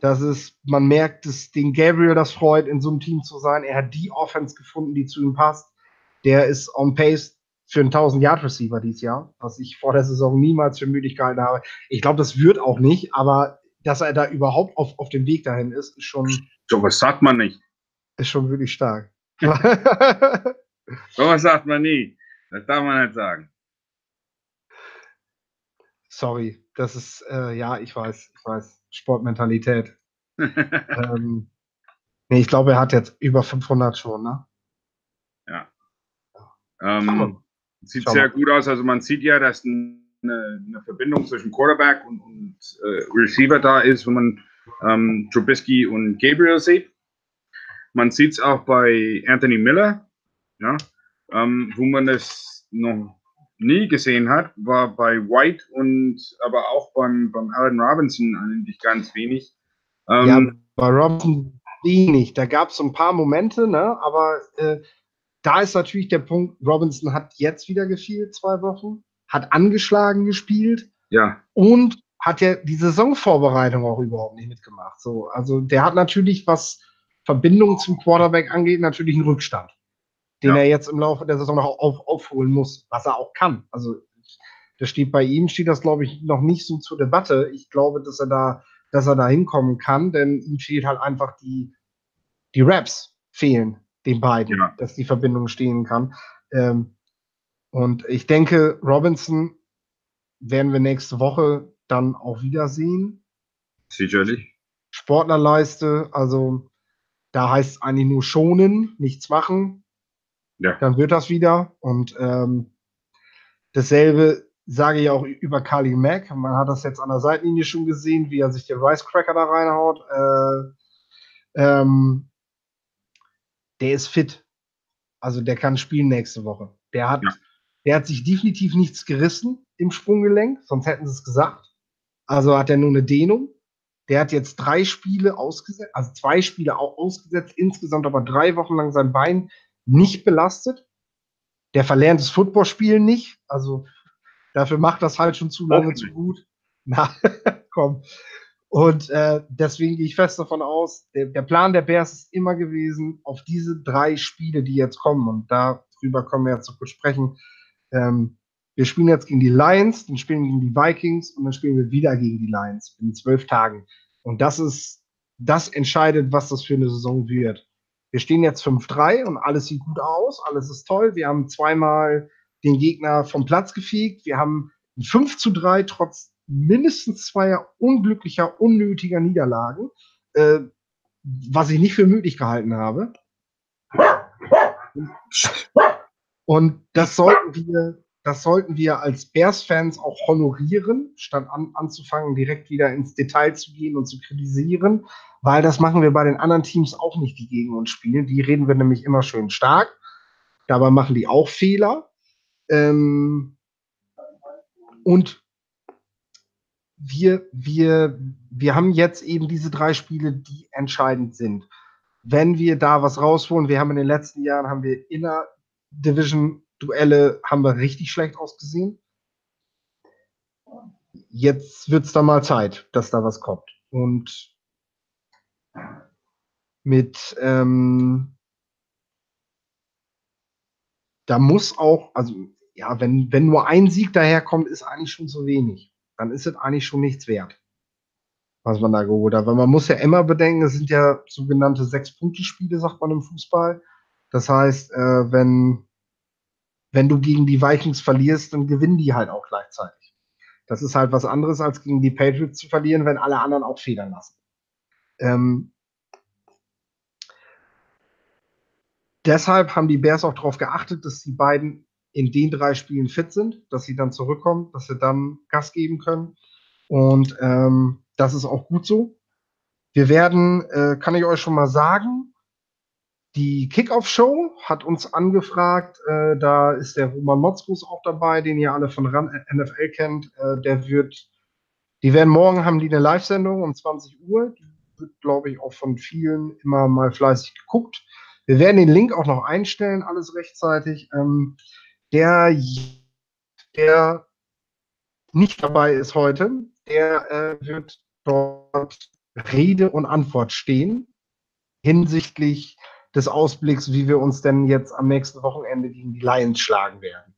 Das ist, man merkt, dass den Gabriel das freut, in so einem Team zu sein. Er hat die Offense gefunden, die zu ihm passt. Der ist on pace für einen 1000-Yard-Receiver dieses Jahr, was ich vor der Saison niemals für möglich gehalten habe. Ich glaube, das wird auch nicht, aber dass er da überhaupt auf, auf dem Weg dahin ist, ist schon, So was sagt man nicht. ist schon wirklich stark. So was sagt man nie. Das darf man nicht sagen. Sorry, das ist, äh, ja, ich weiß, ich weiß, Sportmentalität. ähm, nee, ich glaube, er hat jetzt über 500 schon, ne? Schauen wir ähm, mal. sieht Schauen sehr wir. gut aus. Also man sieht ja, dass eine, eine Verbindung zwischen Quarterback und, und äh, Receiver da ist, wenn man ähm, Trubisky und Gabriel sieht. Man sieht es auch bei Anthony Miller, ja, ähm, wo man es noch nie gesehen hat, war bei White und aber auch beim, beim Allen Robinson eigentlich ganz wenig. Ähm, ja, bei Robinson wenig. Da gab es so ein paar Momente, ne? Aber äh, da ist natürlich der Punkt, Robinson hat jetzt wieder gefehlt, zwei Wochen, hat angeschlagen gespielt ja, und hat ja die Saisonvorbereitung auch überhaupt nicht mitgemacht. So, also der hat natürlich, was Verbindung zum Quarterback angeht, natürlich einen Rückstand, den Ja. er jetzt im Laufe der Saison noch auf, aufholen muss, was er auch kann. Also das steht bei ihm, steht das, glaube ich, noch nicht so zur Debatte. Ich glaube, dass er da, dass er da hinkommen kann, denn ihm fehlt halt einfach die, die Raps fehlen den beiden, Ja. dass die Verbindung stehen kann. Ähm, und ich denke, Robinson werden wir nächste Woche dann auch wiedersehen. sicherlich. Sportlerleiste, also da heißt es eigentlich nur schonen, nichts machen. Ja. Dann wird das wieder. Und ähm, dasselbe sage ich auch über Kali Mack. Man hat das jetzt an der Seitenlinie schon gesehen, wie er sich den Rice Cracker da reinhaut. Äh, ähm, der ist fit. Also der kann spielen nächste Woche. Der hat, Ja. der hat sich definitiv nichts gerissen im Sprunggelenk, sonst hätten sie es gesagt. Also hat er nur eine Dehnung. Der hat jetzt drei Spiele ausgesetzt, also zwei Spiele auch ausgesetzt, insgesamt aber drei Wochen lang sein Bein nicht belastet. Der verlernt das Footballspielen nicht. Also dafür macht das halt schon zu lange zu Hoffentlich. gut. Na, komm. Und äh, deswegen gehe ich fest davon aus, der, der Plan der Bears ist immer gewesen, auf diese drei Spiele, die jetzt kommen, und darüber darüber können wir jetzt noch kurz sprechen. Ähm, wir spielen jetzt gegen die Lions, dann spielen wir gegen die Vikings und dann spielen wir wieder gegen die Lions in zwölf Tagen. Und das ist, das entscheidet, was das für eine Saison wird. Wir stehen jetzt 5-3 und alles sieht gut aus, alles ist toll. Wir haben zweimal den Gegner vom Platz gefegt. Wir haben 5 zu 3 trotz mindestens zweier unglücklicher, unnötiger Niederlagen, äh, was ich nicht für möglich gehalten habe. Und das sollten wir, das sollten wir als Bears-Fans auch honorieren, statt an, anzufangen, direkt wieder ins Detail zu gehen und zu kritisieren, weil das machen wir bei den anderen Teams auch nicht, die gegen uns spielen. Die reden wir nämlich immer schön stark. Dabei machen die auch Fehler. Ähm, und wir, wir, wir haben jetzt eben diese drei Spiele, die entscheidend sind. Wenn wir da was rausholen, wir haben in den letzten Jahren, haben wir inner Division Duelle, haben wir richtig schlecht ausgesehen. Jetzt wird es da mal Zeit, dass da was kommt. Und mit, ähm, da muss auch, also ja, wenn, wenn nur ein Sieg daherkommt, ist eigentlich schon zu wenig dann ist es eigentlich schon nichts wert, was man da geholt hat. Weil man muss ja immer bedenken, es sind ja sogenannte Sechs-Punkte-Spiele, sagt man im Fußball. Das heißt, äh, wenn, wenn du gegen die Vikings verlierst, dann gewinnen die halt auch gleichzeitig. Das ist halt was anderes, als gegen die Patriots zu verlieren, wenn alle anderen auch federn lassen. Ähm, deshalb haben die Bears auch darauf geachtet, dass die beiden in den drei Spielen fit sind, dass sie dann zurückkommen, dass sie dann Gas geben können. Und ähm, das ist auch gut so. Wir werden, äh, kann ich euch schon mal sagen, die Kickoff-Show hat uns angefragt. Äh, da ist der Roman Motzkus auch dabei, den ihr alle von RAN NFL kennt. Äh, der wird, die werden morgen haben die eine Live-Sendung um 20 Uhr. Die wird, glaube ich, auch von vielen immer mal fleißig geguckt. Wir werden den Link auch noch einstellen, alles rechtzeitig. Ähm, der, der nicht dabei ist heute, der äh, wird dort Rede und Antwort stehen hinsichtlich des Ausblicks, wie wir uns denn jetzt am nächsten Wochenende gegen die Lions schlagen werden.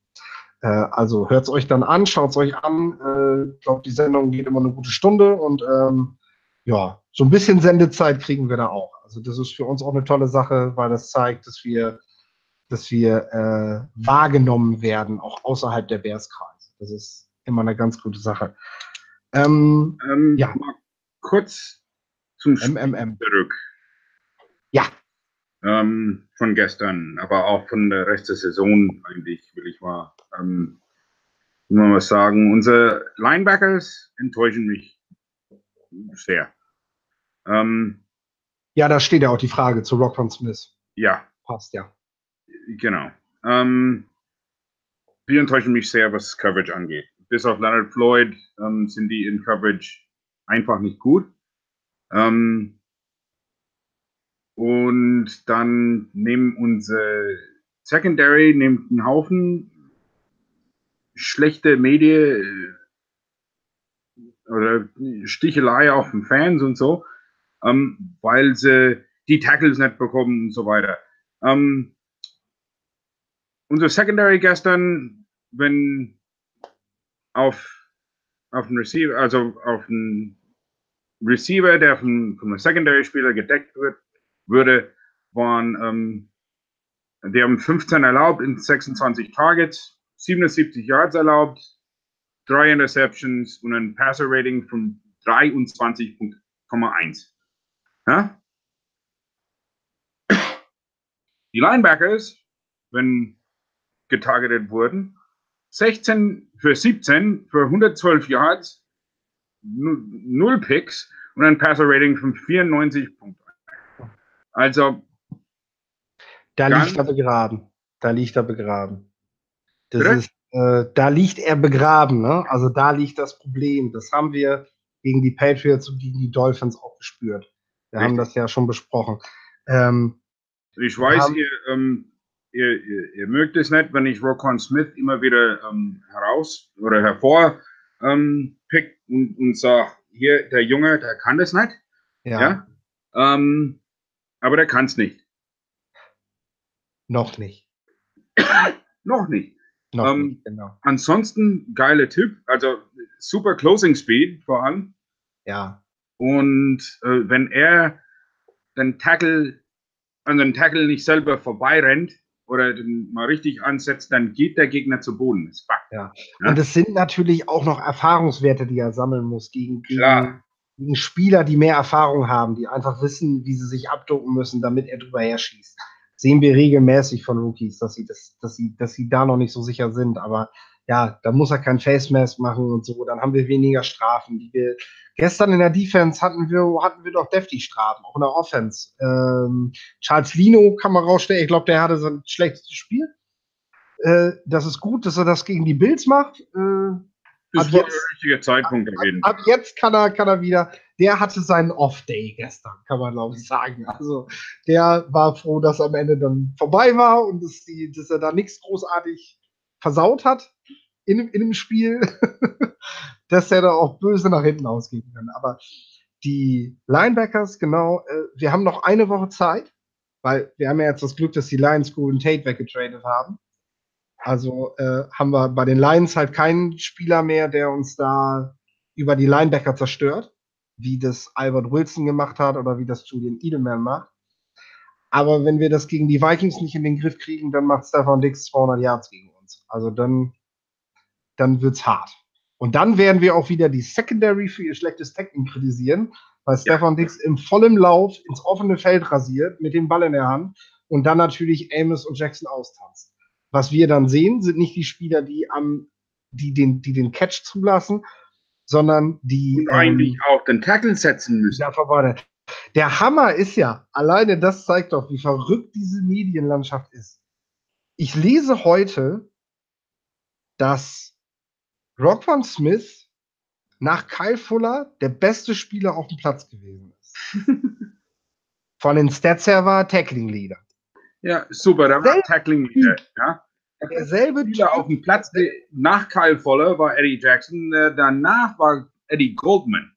Äh, also hört es euch dann an, schaut es euch an. Äh, ich äh, glaube, die Sendung geht immer eine gute Stunde und ähm, ja, so ein bisschen Sendezeit kriegen wir da auch. Also das ist für uns auch eine tolle Sache, weil das zeigt, dass wir dass wir äh, wahrgenommen werden, auch außerhalb der Bärskreise. Das ist immer eine ganz gute Sache. Ähm, ähm, ja. Mal kurz zum MMM. zurück. Ja. Ähm, von gestern, aber auch von der Rest der Saison eigentlich, will ich mal, ähm, mal was sagen. Unsere Linebackers enttäuschen mich sehr. Ähm, ja, da steht ja auch die Frage zu Rock von Smith. Ja. Passt, ja. Genau. Ähm, die enttäuschen mich sehr, was Coverage angeht. Bis auf Leonard Floyd ähm, sind die in Coverage einfach nicht gut. Ähm, und dann nehmen unsere Secondary nimmt einen Haufen schlechte Medien äh, oder Stichelei auf den Fans und so, ähm, weil sie die Tackles nicht bekommen und so weiter. Ähm, unser Secondary gestern, wenn auf, auf den Receiver, also auf den Receiver, der von einem Secondary-Spieler gedeckt wird, würde, waren, ähm, die haben 15 erlaubt in 26 Targets, 77 Yards erlaubt, drei Interceptions und ein Passer-Rating von 23,1. Ja? Die Linebackers, wenn getargetet wurden. 16 für 17 für 112 Yards, 0 Picks und ein Passer-Rating von 94 Punkten. Also. Da liegt er begraben. Da liegt er begraben. Das ist, äh, da liegt er begraben. Ne? Also da liegt das Problem. Das haben wir gegen die Patriots und gegen die Dolphins auch gespürt. Wir Richtig. haben das ja schon besprochen. Ähm, ich weiß, haben, ihr, ähm, ihr, ihr, ihr, mögt es nicht, wenn ich Rokon Smith immer wieder ähm, heraus oder hervor ähm, und, und sage, hier, der Junge, der kann das nicht. Ja. ja? Aber der kann es nicht. Noch nicht. Noch nicht. Noch Ähm, nicht, genau. Ansonsten geile Tipp, also super Closing Speed vor allem. Ja, Und äh, wenn er den Tackle an den Tackle nicht selber vorbeirennt oder den mal richtig ansetzt, dann geht der Gegner zu Boden. Das ist Fakt. Ja. Und es sind natürlich auch noch Erfahrungswerte, die er sammeln muss gegen, gegen, Klar. Gegen Spieler, die mehr Erfahrung haben, die einfach wissen, wie sie sich abducken müssen, damit er drüber herschießt. Sehen wir regelmäßig von Rookies, dass sie, das, dass, sie, dass sie da noch nicht so sicher sind. Aber ja, da muss er kein Face Mask machen und so. Dann haben wir weniger Strafen. Die wir gestern in der Defense hatten wir, hatten wir doch deftig Strafen, auch in der Offense. Ähm, Charles Lino kann man rausstellen. Ich glaube, der hatte sein schlechtes Spiel. Äh, das ist gut, dass er das gegen die Bills macht. Äh, Das Ab war jetzt- der richtige Zeitpunkt Fall. ab jetzt kann er, kann er wieder. Der hatte seinen Off-Day gestern, kann man glaube ich sagen. Also der war froh, dass am Ende dann vorbei war und dass, die, dass er da nichts großartig versaut hat in, dem- in dem Spiel, dass er da auch böse nach hinten ausgehen kann. Aber die Linebackers, genau, äh, wir haben noch eine Woche Zeit, weil wir haben ja jetzt das Glück, dass die Lions Golden Tate weggetradet haben. Also äh, haben wir bei den Lions halt keinen Spieler mehr, der uns da über die Linebacker zerstört, wie das Albert Wilson gemacht hat oder wie das Julian Edelman macht. Aber wenn wir das gegen die Vikings nicht in den Griff kriegen, dann macht Stefan Dix 200 Yards gegen uns. Also dann, dann wird's hart. Und dann werden wir auch wieder die Secondary für ihr schlechtes Tackling kritisieren, weil Stefan Dix im vollen Lauf ins offene Feld rasiert mit dem Ball in der Hand und dann natürlich Amos und Jackson austanzt. Was wir dann sehen, sind nicht die Spieler, die am, die den, die den Catch zulassen, sondern die Und eigentlich auch den Tackle setzen müssen. ja, vorbei. Der Hammer ist ja, alleine das zeigt doch, wie verrückt diese Medienlandschaft ist. Ich lese heute, dass Rockwan Smith nach Kyle Fuller der beste Spieler auf dem Platz gewesen ist. Von den Stats her war Tackling Leader. Ja, super, der war Tackling Leader. Ja. Derselbe Spieler auf dem Platz nach Kyle Fuller war Eddie Jackson, äh, danach war Eddie Goldman.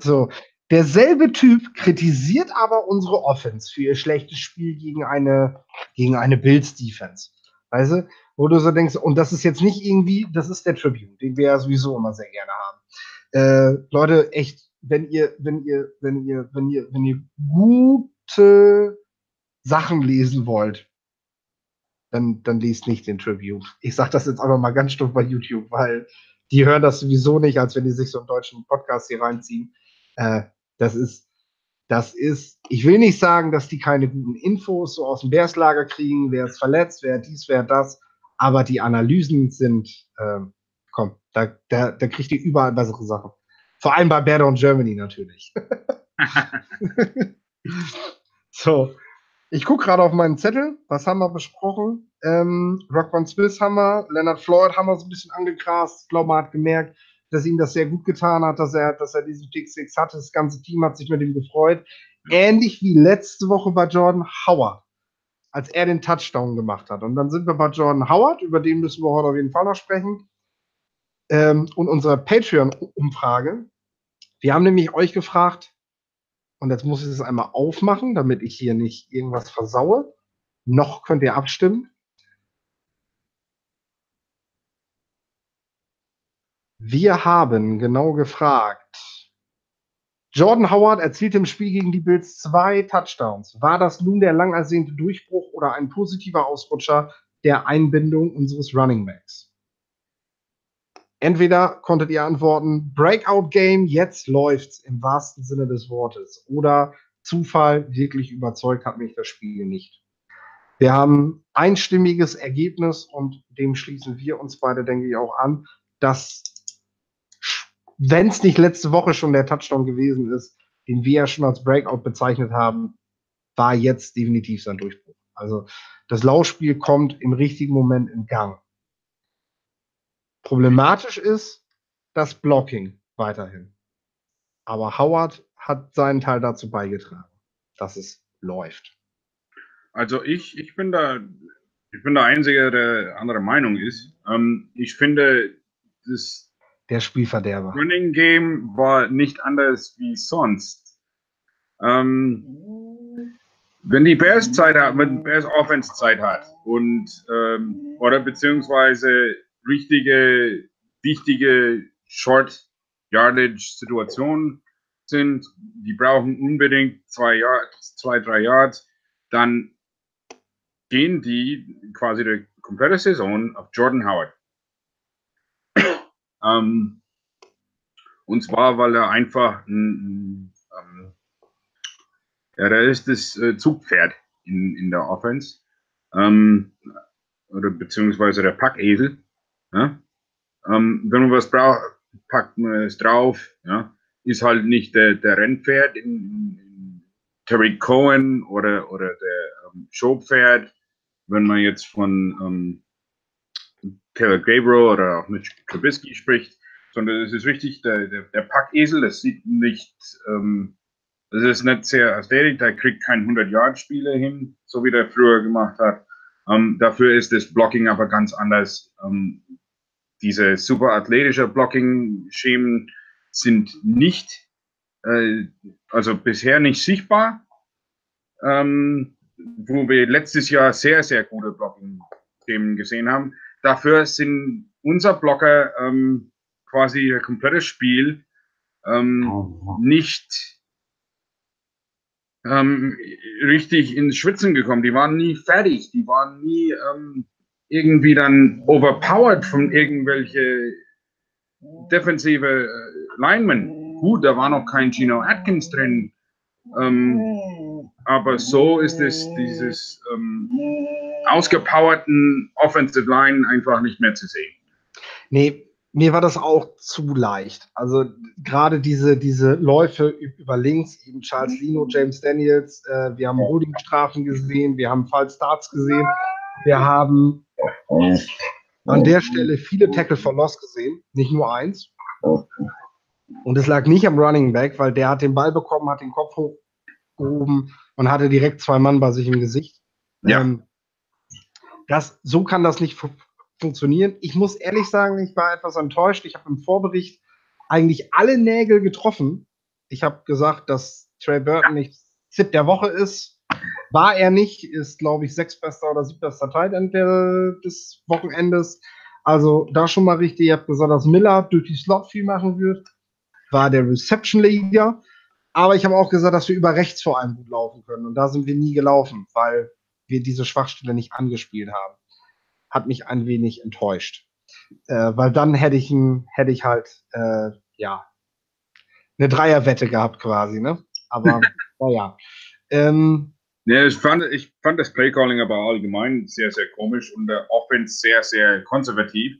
So, derselbe Typ kritisiert aber unsere Offense für ihr schlechtes Spiel gegen eine, gegen eine Bills Defense. Weißt du, wo du so denkst, und das ist jetzt nicht irgendwie, das ist der Tribune, den wir ja sowieso immer sehr gerne haben. Äh, Leute, echt, wenn ihr, wenn ihr, wenn ihr, wenn ihr, wenn ihr gute Sachen lesen wollt, dann, dann liest nicht den Tribune. Ich sag das jetzt einfach mal ganz stumpf bei YouTube, weil die hören das sowieso nicht, als wenn die sich so einen deutschen Podcast hier reinziehen. Äh, das ist, das ist, ich will nicht sagen, dass die keine guten Infos so aus dem Bärslager kriegen, wer ist verletzt, wer dies, wer das, aber die Analysen sind, ähm, komm, da, da, da kriegt ihr überall bessere Sachen. Vor allem bei Better und Germany natürlich. so, ich gucke gerade auf meinen Zettel. Was haben wir besprochen? Ähm, Rock Van Smith haben wir, Leonard Floyd haben wir so ein bisschen angegrast. Ich glaube, man hat gemerkt, dass ihm das sehr gut getan hat, dass er, dass er diesen Pick Six hatte. Das ganze Team hat sich mit ihm gefreut. Ähnlich wie letzte Woche bei Jordan Howard, als er den Touchdown gemacht hat. Und dann sind wir bei Jordan Howard, über den müssen wir heute auf jeden Fall noch sprechen. Ähm, und unsere Patreon-Umfrage. Wir haben nämlich euch gefragt, und jetzt muss ich es einmal aufmachen, damit ich hier nicht irgendwas versaue. Noch könnt ihr abstimmen. Wir haben genau gefragt. Jordan Howard erzielte im Spiel gegen die Bills zwei Touchdowns. War das nun der lang ersehnte Durchbruch oder ein positiver Ausrutscher der Einbindung unseres Running Backs? Entweder konntet ihr antworten, Breakout Game, jetzt läuft's im wahrsten Sinne des Wortes. Oder Zufall, wirklich überzeugt hat mich das Spiel nicht. Wir haben einstimmiges Ergebnis und dem schließen wir uns beide, denke ich, auch an, dass wenn es nicht letzte Woche schon der Touchdown gewesen ist, den wir ja schon als Breakout bezeichnet haben, war jetzt definitiv sein Durchbruch. Also das Laufspiel kommt im richtigen Moment in Gang. Problematisch ist das Blocking weiterhin. Aber Howard hat seinen Teil dazu beigetragen, dass es läuft. Also ich, ich bin da, ich bin der Einzige, der andere Meinung ist. Ähm, ich finde, das Der Spielverderber. Running Game war nicht anders wie sonst. Ähm, wenn die Bears Zeit hat, wenn Bears Offense Zeit hat und ähm, oder beziehungsweise richtige, wichtige Short Yardage Situationen sind, die brauchen unbedingt zwei, Yards, zwei drei Yards, dann gehen die quasi die komplette Saison auf Jordan Howard. ähm, und zwar, weil er einfach ein, ein, ja, der ist das äh, Zugpferd in, in der Offense. Ähm, oder beziehungsweise der Packesel. Ja? Ähm, wenn man was braucht, packt man es drauf. Ja? Ist halt nicht der, der Rennpferd in, in Terry Cohen oder, oder der ähm, Showpferd, wenn man jetzt von ähm, Taylor Gabriel oder auch Mitch Trubisky spricht, sondern es ist wichtig, der, der, der Packesel, das sieht nicht, ähm, das ist nicht sehr ästhetisch, der kriegt kein 100-Yard-Spieler hin, so wie der früher gemacht hat. Ähm, dafür ist das Blocking aber ganz anders. Ähm, diese super athletische Blocking-Schemen sind nicht, äh, also bisher nicht sichtbar, ähm, wo wir letztes Jahr sehr, sehr gute Blocking-Schemen gesehen haben. Dafür sind unser Blocker ähm, quasi ein komplettes Spiel ähm, oh, nicht ähm, richtig ins Schwitzen gekommen. Die waren nie fertig, die waren nie ähm, irgendwie dann overpowered von irgendwelche defensive äh, Linemen. Gut, da war noch kein Gino Atkins drin. Ähm, aber so ist es dieses ähm, ausgepowerten Offensive Line einfach nicht mehr zu sehen. Nee, mir war das auch zu leicht. Also gerade diese, diese Läufe über links, eben Charles Lino, James Daniels, äh, wir haben Holdingstrafen gesehen, wir haben Fallstarts gesehen, wir haben an der Stelle viele Tackle for Loss gesehen, nicht nur eins. Und es lag nicht am Running Back, weil der hat den Ball bekommen, hat den Kopf hochgehoben und hatte direkt zwei Mann bei sich im Gesicht. Ja. Ähm, das, so kann das nicht funktionieren. Ich muss ehrlich sagen, ich war etwas enttäuscht. Ich habe im Vorbericht eigentlich alle Nägel getroffen. Ich habe gesagt, dass Trey Burton nicht Zip der Woche ist. War er nicht, ist, glaube ich, sechstbester oder siebtbester Tight des Wochenendes. Also da schon mal richtig. Ich habe gesagt, dass Miller durch die Slot viel machen wird. War der Reception Leader. Aber ich habe auch gesagt, dass wir über rechts vor allem gut laufen können. Und da sind wir nie gelaufen, weil wir diese Schwachstelle nicht angespielt haben hat mich ein wenig enttäuscht. Äh, weil dann hätte ich, hätte ich halt, äh, ja, eine Dreierwette gehabt quasi, ne? Aber, naja. Ähm, ja, ich fand, ich fand das Playcalling aber allgemein sehr, sehr komisch und der Offense sehr, sehr konservativ.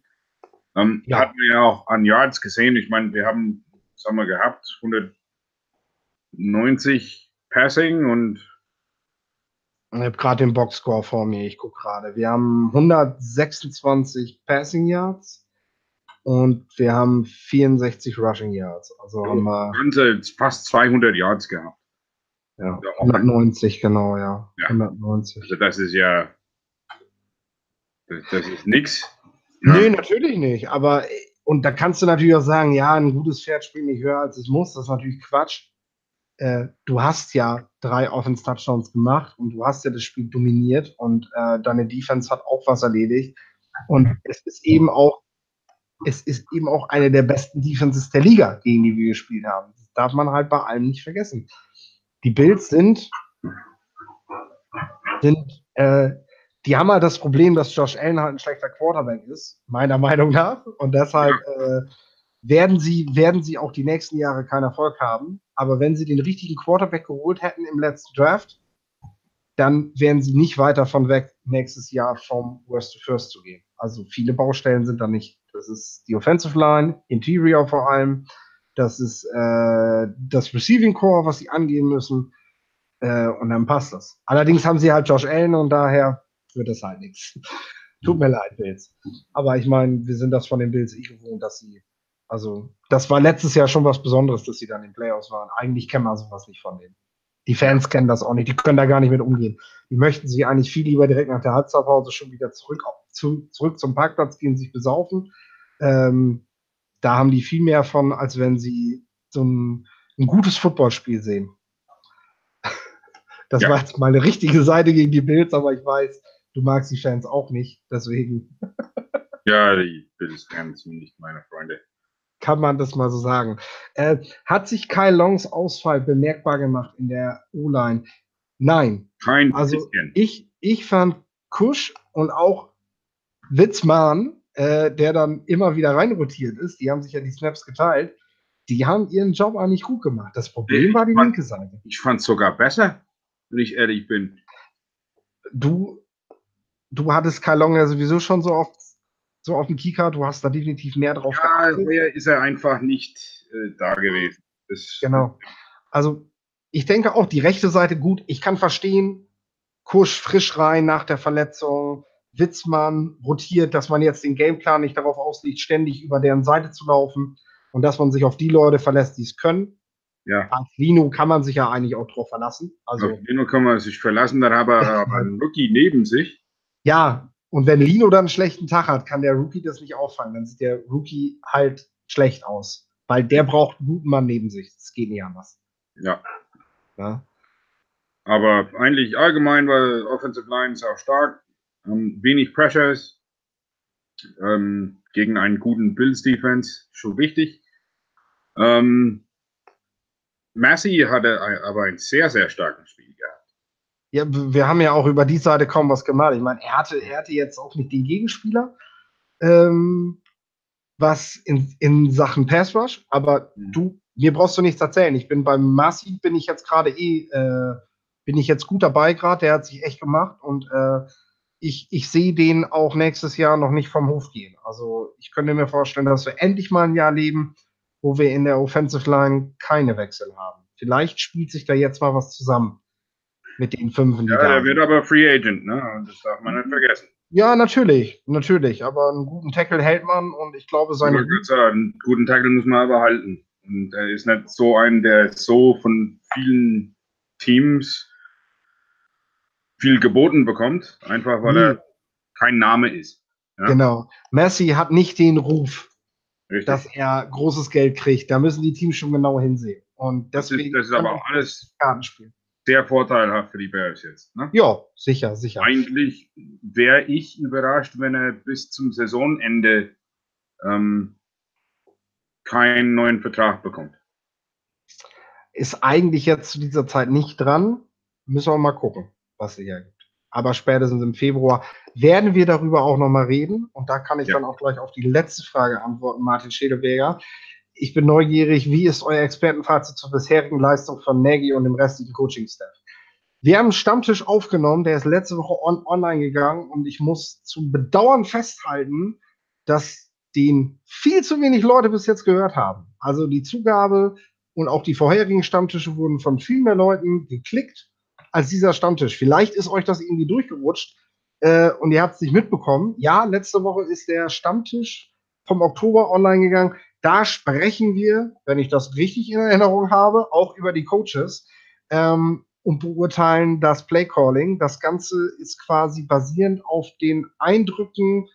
Ähm, ja. Hatten wir ja auch an Yards gesehen. Ich meine, wir haben, was haben wir gehabt? 190 Passing und ich habe gerade den Boxscore vor mir. Ich gucke gerade. Wir haben 126 Passing Yards und wir haben 64 Rushing Yards. Also haben wir fast 200 Yards gehabt. Ja, 190 genau, ja. ja. 190. Also das ist ja, das, das ist nix. Ja. Nee, natürlich nicht. Aber und da kannst du natürlich auch sagen, ja, ein gutes Pferd springt nicht höher als es muss. Das ist natürlich Quatsch äh, du hast ja drei Offense-Touchdowns gemacht und du hast ja das Spiel dominiert und äh, deine Defense hat auch was erledigt. Und es ist eben auch, es ist eben auch eine der besten Defenses der Liga, gegen die wir gespielt haben. Das darf man halt bei allem nicht vergessen. Die Bills sind, sind, äh, die haben halt das Problem, dass Josh Allen halt ein schlechter Quarterback ist, meiner Meinung nach. Und deshalb äh, werden sie, werden sie auch die nächsten Jahre keinen Erfolg haben. Aber wenn sie den richtigen Quarterback geholt hätten im letzten Draft, dann wären sie nicht weiter von weg, nächstes Jahr vom Worst to First zu gehen. Also viele Baustellen sind da nicht. Das ist die Offensive Line, Interior vor allem. Das ist äh, das Receiving Core, was sie angehen müssen. Äh, und dann passt das. Allerdings haben sie halt Josh Allen und daher wird das halt nichts. Tut mir leid, Bills. Aber ich meine, wir sind das von den Bills eh gewohnt, dass sie also, das war letztes Jahr schon was Besonderes, dass sie dann in Playoffs waren. Eigentlich kennen wir sowas nicht von denen. Die Fans kennen das auch nicht, die können da gar nicht mit umgehen. Die möchten sich eigentlich viel lieber direkt nach der Halbzeitpause schon wieder zurück, zu, zurück zum Parkplatz gehen, sich besaufen. Ähm, da haben die viel mehr von, als wenn sie so ein, ein gutes Footballspiel sehen. Das ja. war jetzt mal eine richtige Seite gegen die Bills, aber ich weiß, du magst die Fans auch nicht, deswegen. Ja, die Bills-Fans sind nicht meine Freunde. Kann man das mal so sagen. Äh, hat sich Kyle Longs Ausfall bemerkbar gemacht in der O-Line? Nein. Kein also bisschen. ich, ich fand Kusch und auch Witzmann, äh, der dann immer wieder reinrotiert ist, die haben sich ja die Snaps geteilt, die haben ihren Job eigentlich gut gemacht. Das Problem ich war die fand, linke Seite. Ich fand es sogar besser, wenn ich ehrlich bin. Du, du hattest Kai Long ja sowieso schon so oft so auf dem Kika, du hast da definitiv mehr drauf ja, geachtet. Ja, ist er einfach nicht äh, da gewesen. Das genau. Also ich denke auch, die rechte Seite gut. Ich kann verstehen, Kusch frisch rein nach der Verletzung, Witzmann rotiert, dass man jetzt den Gameplan nicht darauf auslegt, ständig über deren Seite zu laufen und dass man sich auf die Leute verlässt, die es können. Ja. Als Lino kann man sich ja eigentlich auch drauf verlassen. Also, auf Lino kann man sich verlassen, dann hat er aber einen Rookie neben sich. Ja, und wenn Lino dann einen schlechten Tag hat, kann der Rookie das nicht auffangen. Dann sieht der Rookie halt schlecht aus. Weil der braucht einen guten Mann neben sich. Das geht nicht anders. Ja. ja. Aber eigentlich allgemein war Offensive Line auch stark. Ähm, wenig Pressures ähm, gegen einen guten Bills Defense, schon wichtig. Ähm, Massey hatte aber ein sehr, sehr starkes Spiel gehabt. Ja, wir haben ja auch über die Seite kaum was gemacht. Ich meine, er hatte, er hatte jetzt auch nicht den Gegenspieler, ähm, was in, in Sachen Pass Rush, aber mhm. du, mir brauchst du nichts erzählen. Ich bin beim Massi, bin ich jetzt gerade eh, äh, bin ich jetzt gut dabei gerade, der hat sich echt gemacht und äh, ich, ich sehe den auch nächstes Jahr noch nicht vom Hof gehen. Also ich könnte mir vorstellen, dass wir endlich mal ein Jahr leben, wo wir in der Offensive Line keine Wechsel haben. Vielleicht spielt sich da jetzt mal was zusammen mit den fünf. Ja, der wird aber Free Agent, ne? Das darf man nicht vergessen. Ja, natürlich, natürlich. Aber einen guten Tackle hält man und ich glaube, seine. Ich sagen, einen guten Tackle muss man aber halten. Und er ist nicht so ein, der so von vielen Teams viel geboten bekommt, einfach weil hm. er kein Name ist. Ja? Genau. Messi hat nicht den Ruf, Richtig. dass er großes Geld kriegt. Da müssen die Teams schon genau hinsehen. Und deswegen das ist, das ist aber auch alles Kartenspiel sehr vorteilhaft für die Bears jetzt. Ne? Ja, sicher, sicher. Eigentlich wäre ich überrascht, wenn er bis zum Saisonende ähm, keinen neuen Vertrag bekommt. Ist eigentlich jetzt zu dieser Zeit nicht dran. Müssen wir mal gucken, was sich ergibt. Aber spätestens im Februar werden wir darüber auch nochmal reden. Und da kann ich ja. dann auch gleich auf die letzte Frage antworten, Martin Schädelberger ich bin neugierig, wie ist euer Expertenfazit zur bisherigen Leistung von Nagy und dem restlichen Coaching-Staff? Wir haben einen Stammtisch aufgenommen, der ist letzte Woche on online gegangen und ich muss zum Bedauern festhalten, dass den viel zu wenig Leute bis jetzt gehört haben. Also die Zugabe und auch die vorherigen Stammtische wurden von viel mehr Leuten geklickt als dieser Stammtisch. Vielleicht ist euch das irgendwie durchgerutscht äh, und ihr habt es nicht mitbekommen. Ja, letzte Woche ist der Stammtisch vom Oktober online gegangen. Da sprechen wir, wenn ich das richtig in Erinnerung habe, auch über die Coaches ähm, und beurteilen das Playcalling. Das Ganze ist quasi basierend auf den Eindrücken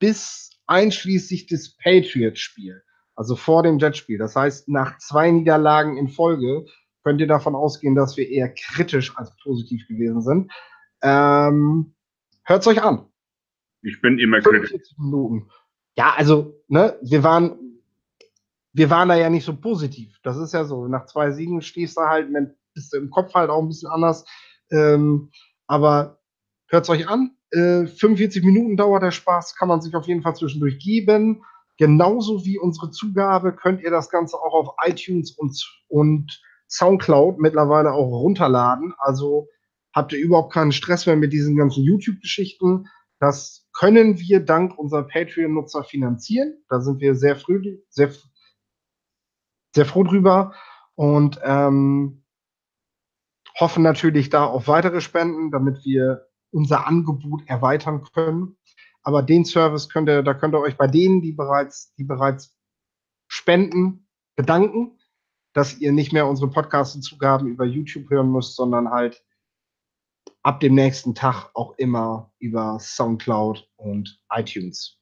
bis einschließlich des Patriots-Spiel, also vor dem Jetspiel. Das heißt, nach zwei Niederlagen in Folge könnt ihr davon ausgehen, dass wir eher kritisch als positiv gewesen sind. Ähm, Hört es euch an. Ich bin immer kritisch. Minuten. Ja, also, ne, wir waren wir waren da ja nicht so positiv. Das ist ja so. Nach zwei Siegen stehst du halt, bist du im Kopf halt auch ein bisschen anders. Ähm, aber hört es euch an. Äh, 45 Minuten dauert der Spaß, kann man sich auf jeden Fall zwischendurch geben. Genauso wie unsere Zugabe könnt ihr das Ganze auch auf iTunes und, und Soundcloud mittlerweile auch runterladen. Also habt ihr überhaupt keinen Stress mehr mit diesen ganzen YouTube-Geschichten. Das können wir dank unserer Patreon-Nutzer finanzieren. Da sind wir sehr früh, sehr sehr froh drüber und ähm, hoffen natürlich da auf weitere Spenden, damit wir unser Angebot erweitern können. Aber den Service könnt ihr, da könnt ihr euch bei denen, die bereits, die bereits spenden, bedanken, dass ihr nicht mehr unsere Podcast-Zugaben über YouTube hören müsst, sondern halt ab dem nächsten Tag auch immer über Soundcloud und iTunes.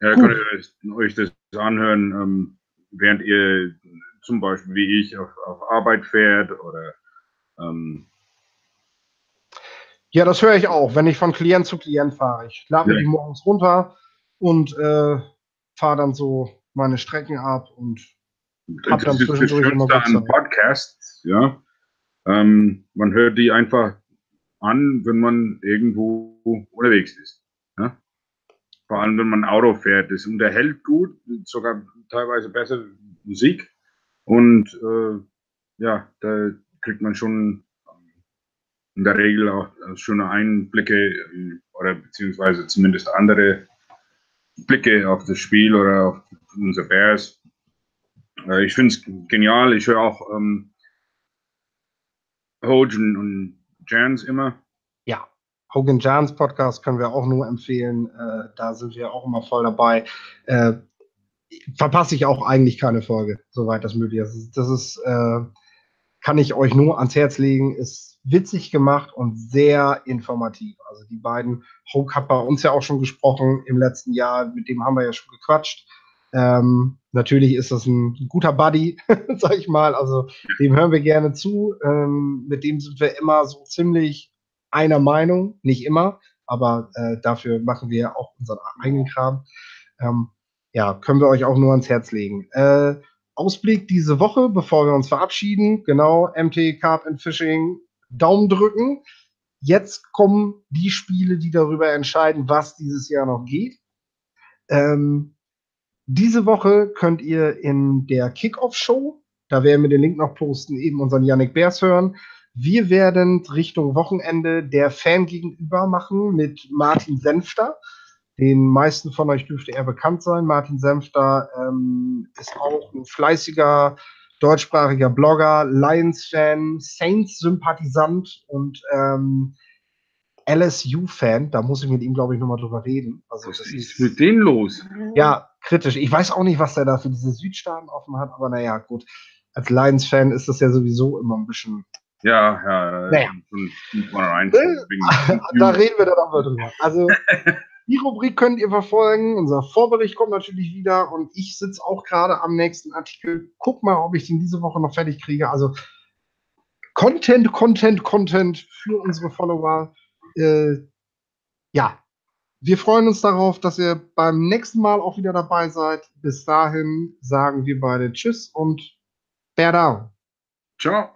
Ja, könnt ihr euch das anhören. Ähm, während ihr zum Beispiel wie ich auf, auf Arbeit fährt oder ähm, Ja, das höre ich auch, wenn ich von Klient zu Klient fahre. Ich lade mir Ja. die morgens runter und äh, fahre dann so meine Strecken ab und Hab das ist das Schönste an Podcasts, ja. Ähm, man hört die einfach an, wenn man irgendwo unterwegs ist. Ja? Vor allem, wenn man Auto fährt. Das unterhält gut, sogar teilweise besser Musik. Und äh, ja, da kriegt man schon in der Regel auch äh, schöne Einblicke ähm, oder beziehungsweise zumindest andere Blicke auf das Spiel oder auf unsere Bears. Äh, ich finde es genial. Ich höre auch ähm, Hogan und Jans immer. ja, Hogan Jans Podcast können wir auch nur empfehlen. Äh, da sind wir auch immer voll dabei. Äh, verpasse ich auch eigentlich keine Folge, soweit das möglich ist. Das ist, äh, kann ich euch nur ans Herz legen, ist witzig gemacht und sehr informativ. Also die beiden, Hoke hat bei uns ja auch schon gesprochen im letzten Jahr, mit dem haben wir ja schon gequatscht. Ähm, natürlich ist das ein guter Buddy, sag ich mal. Also dem hören wir gerne zu. Ähm, mit dem sind wir immer so ziemlich einer Meinung, nicht immer, aber äh, dafür machen wir auch unseren eigenen Kram. Ähm, ja, können wir euch auch nur ans Herz legen. Äh, Ausblick diese Woche, bevor wir uns verabschieden. Genau, MT Carp and Fishing, Daumen drücken. Jetzt kommen die Spiele, die darüber entscheiden, was dieses Jahr noch geht. Ähm, diese Woche könnt ihr in der Kickoff-Show, da werden wir den Link noch posten, eben unseren Yannick Beers hören. Wir werden Richtung Wochenende der Fan gegenüber machen mit Martin Senfter. Den meisten von euch dürfte er bekannt sein. Martin Senfter ähm, ist auch ein fleißiger deutschsprachiger Blogger, Lions-Fan, Saints-Sympathisant und ähm, LSU-Fan. Da muss ich mit ihm, glaube ich, nochmal drüber reden. Also, Was das ist ist mit denen los? ja kritisch. Ich weiß auch nicht, was der da für diese Südstaaten offen hat, aber naja, gut. Als Lions-Fan ist das ja sowieso immer ein bisschen. Ja, ja, Naja. vornherein. Äh, Da reden wir dann auch mal drüber. Also, die Rubrik könnt ihr verfolgen. Unser Vorbericht kommt natürlich wieder und ich sitze auch gerade am nächsten Artikel. Guck mal, ob ich den diese Woche noch fertig kriege. Also, Content, Content, Content für unsere Follower. Äh, ja, wir freuen uns darauf, dass ihr beim nächsten Mal auch wieder dabei seid. Bis dahin sagen wir beide Tschüss und Bear down. Ciao.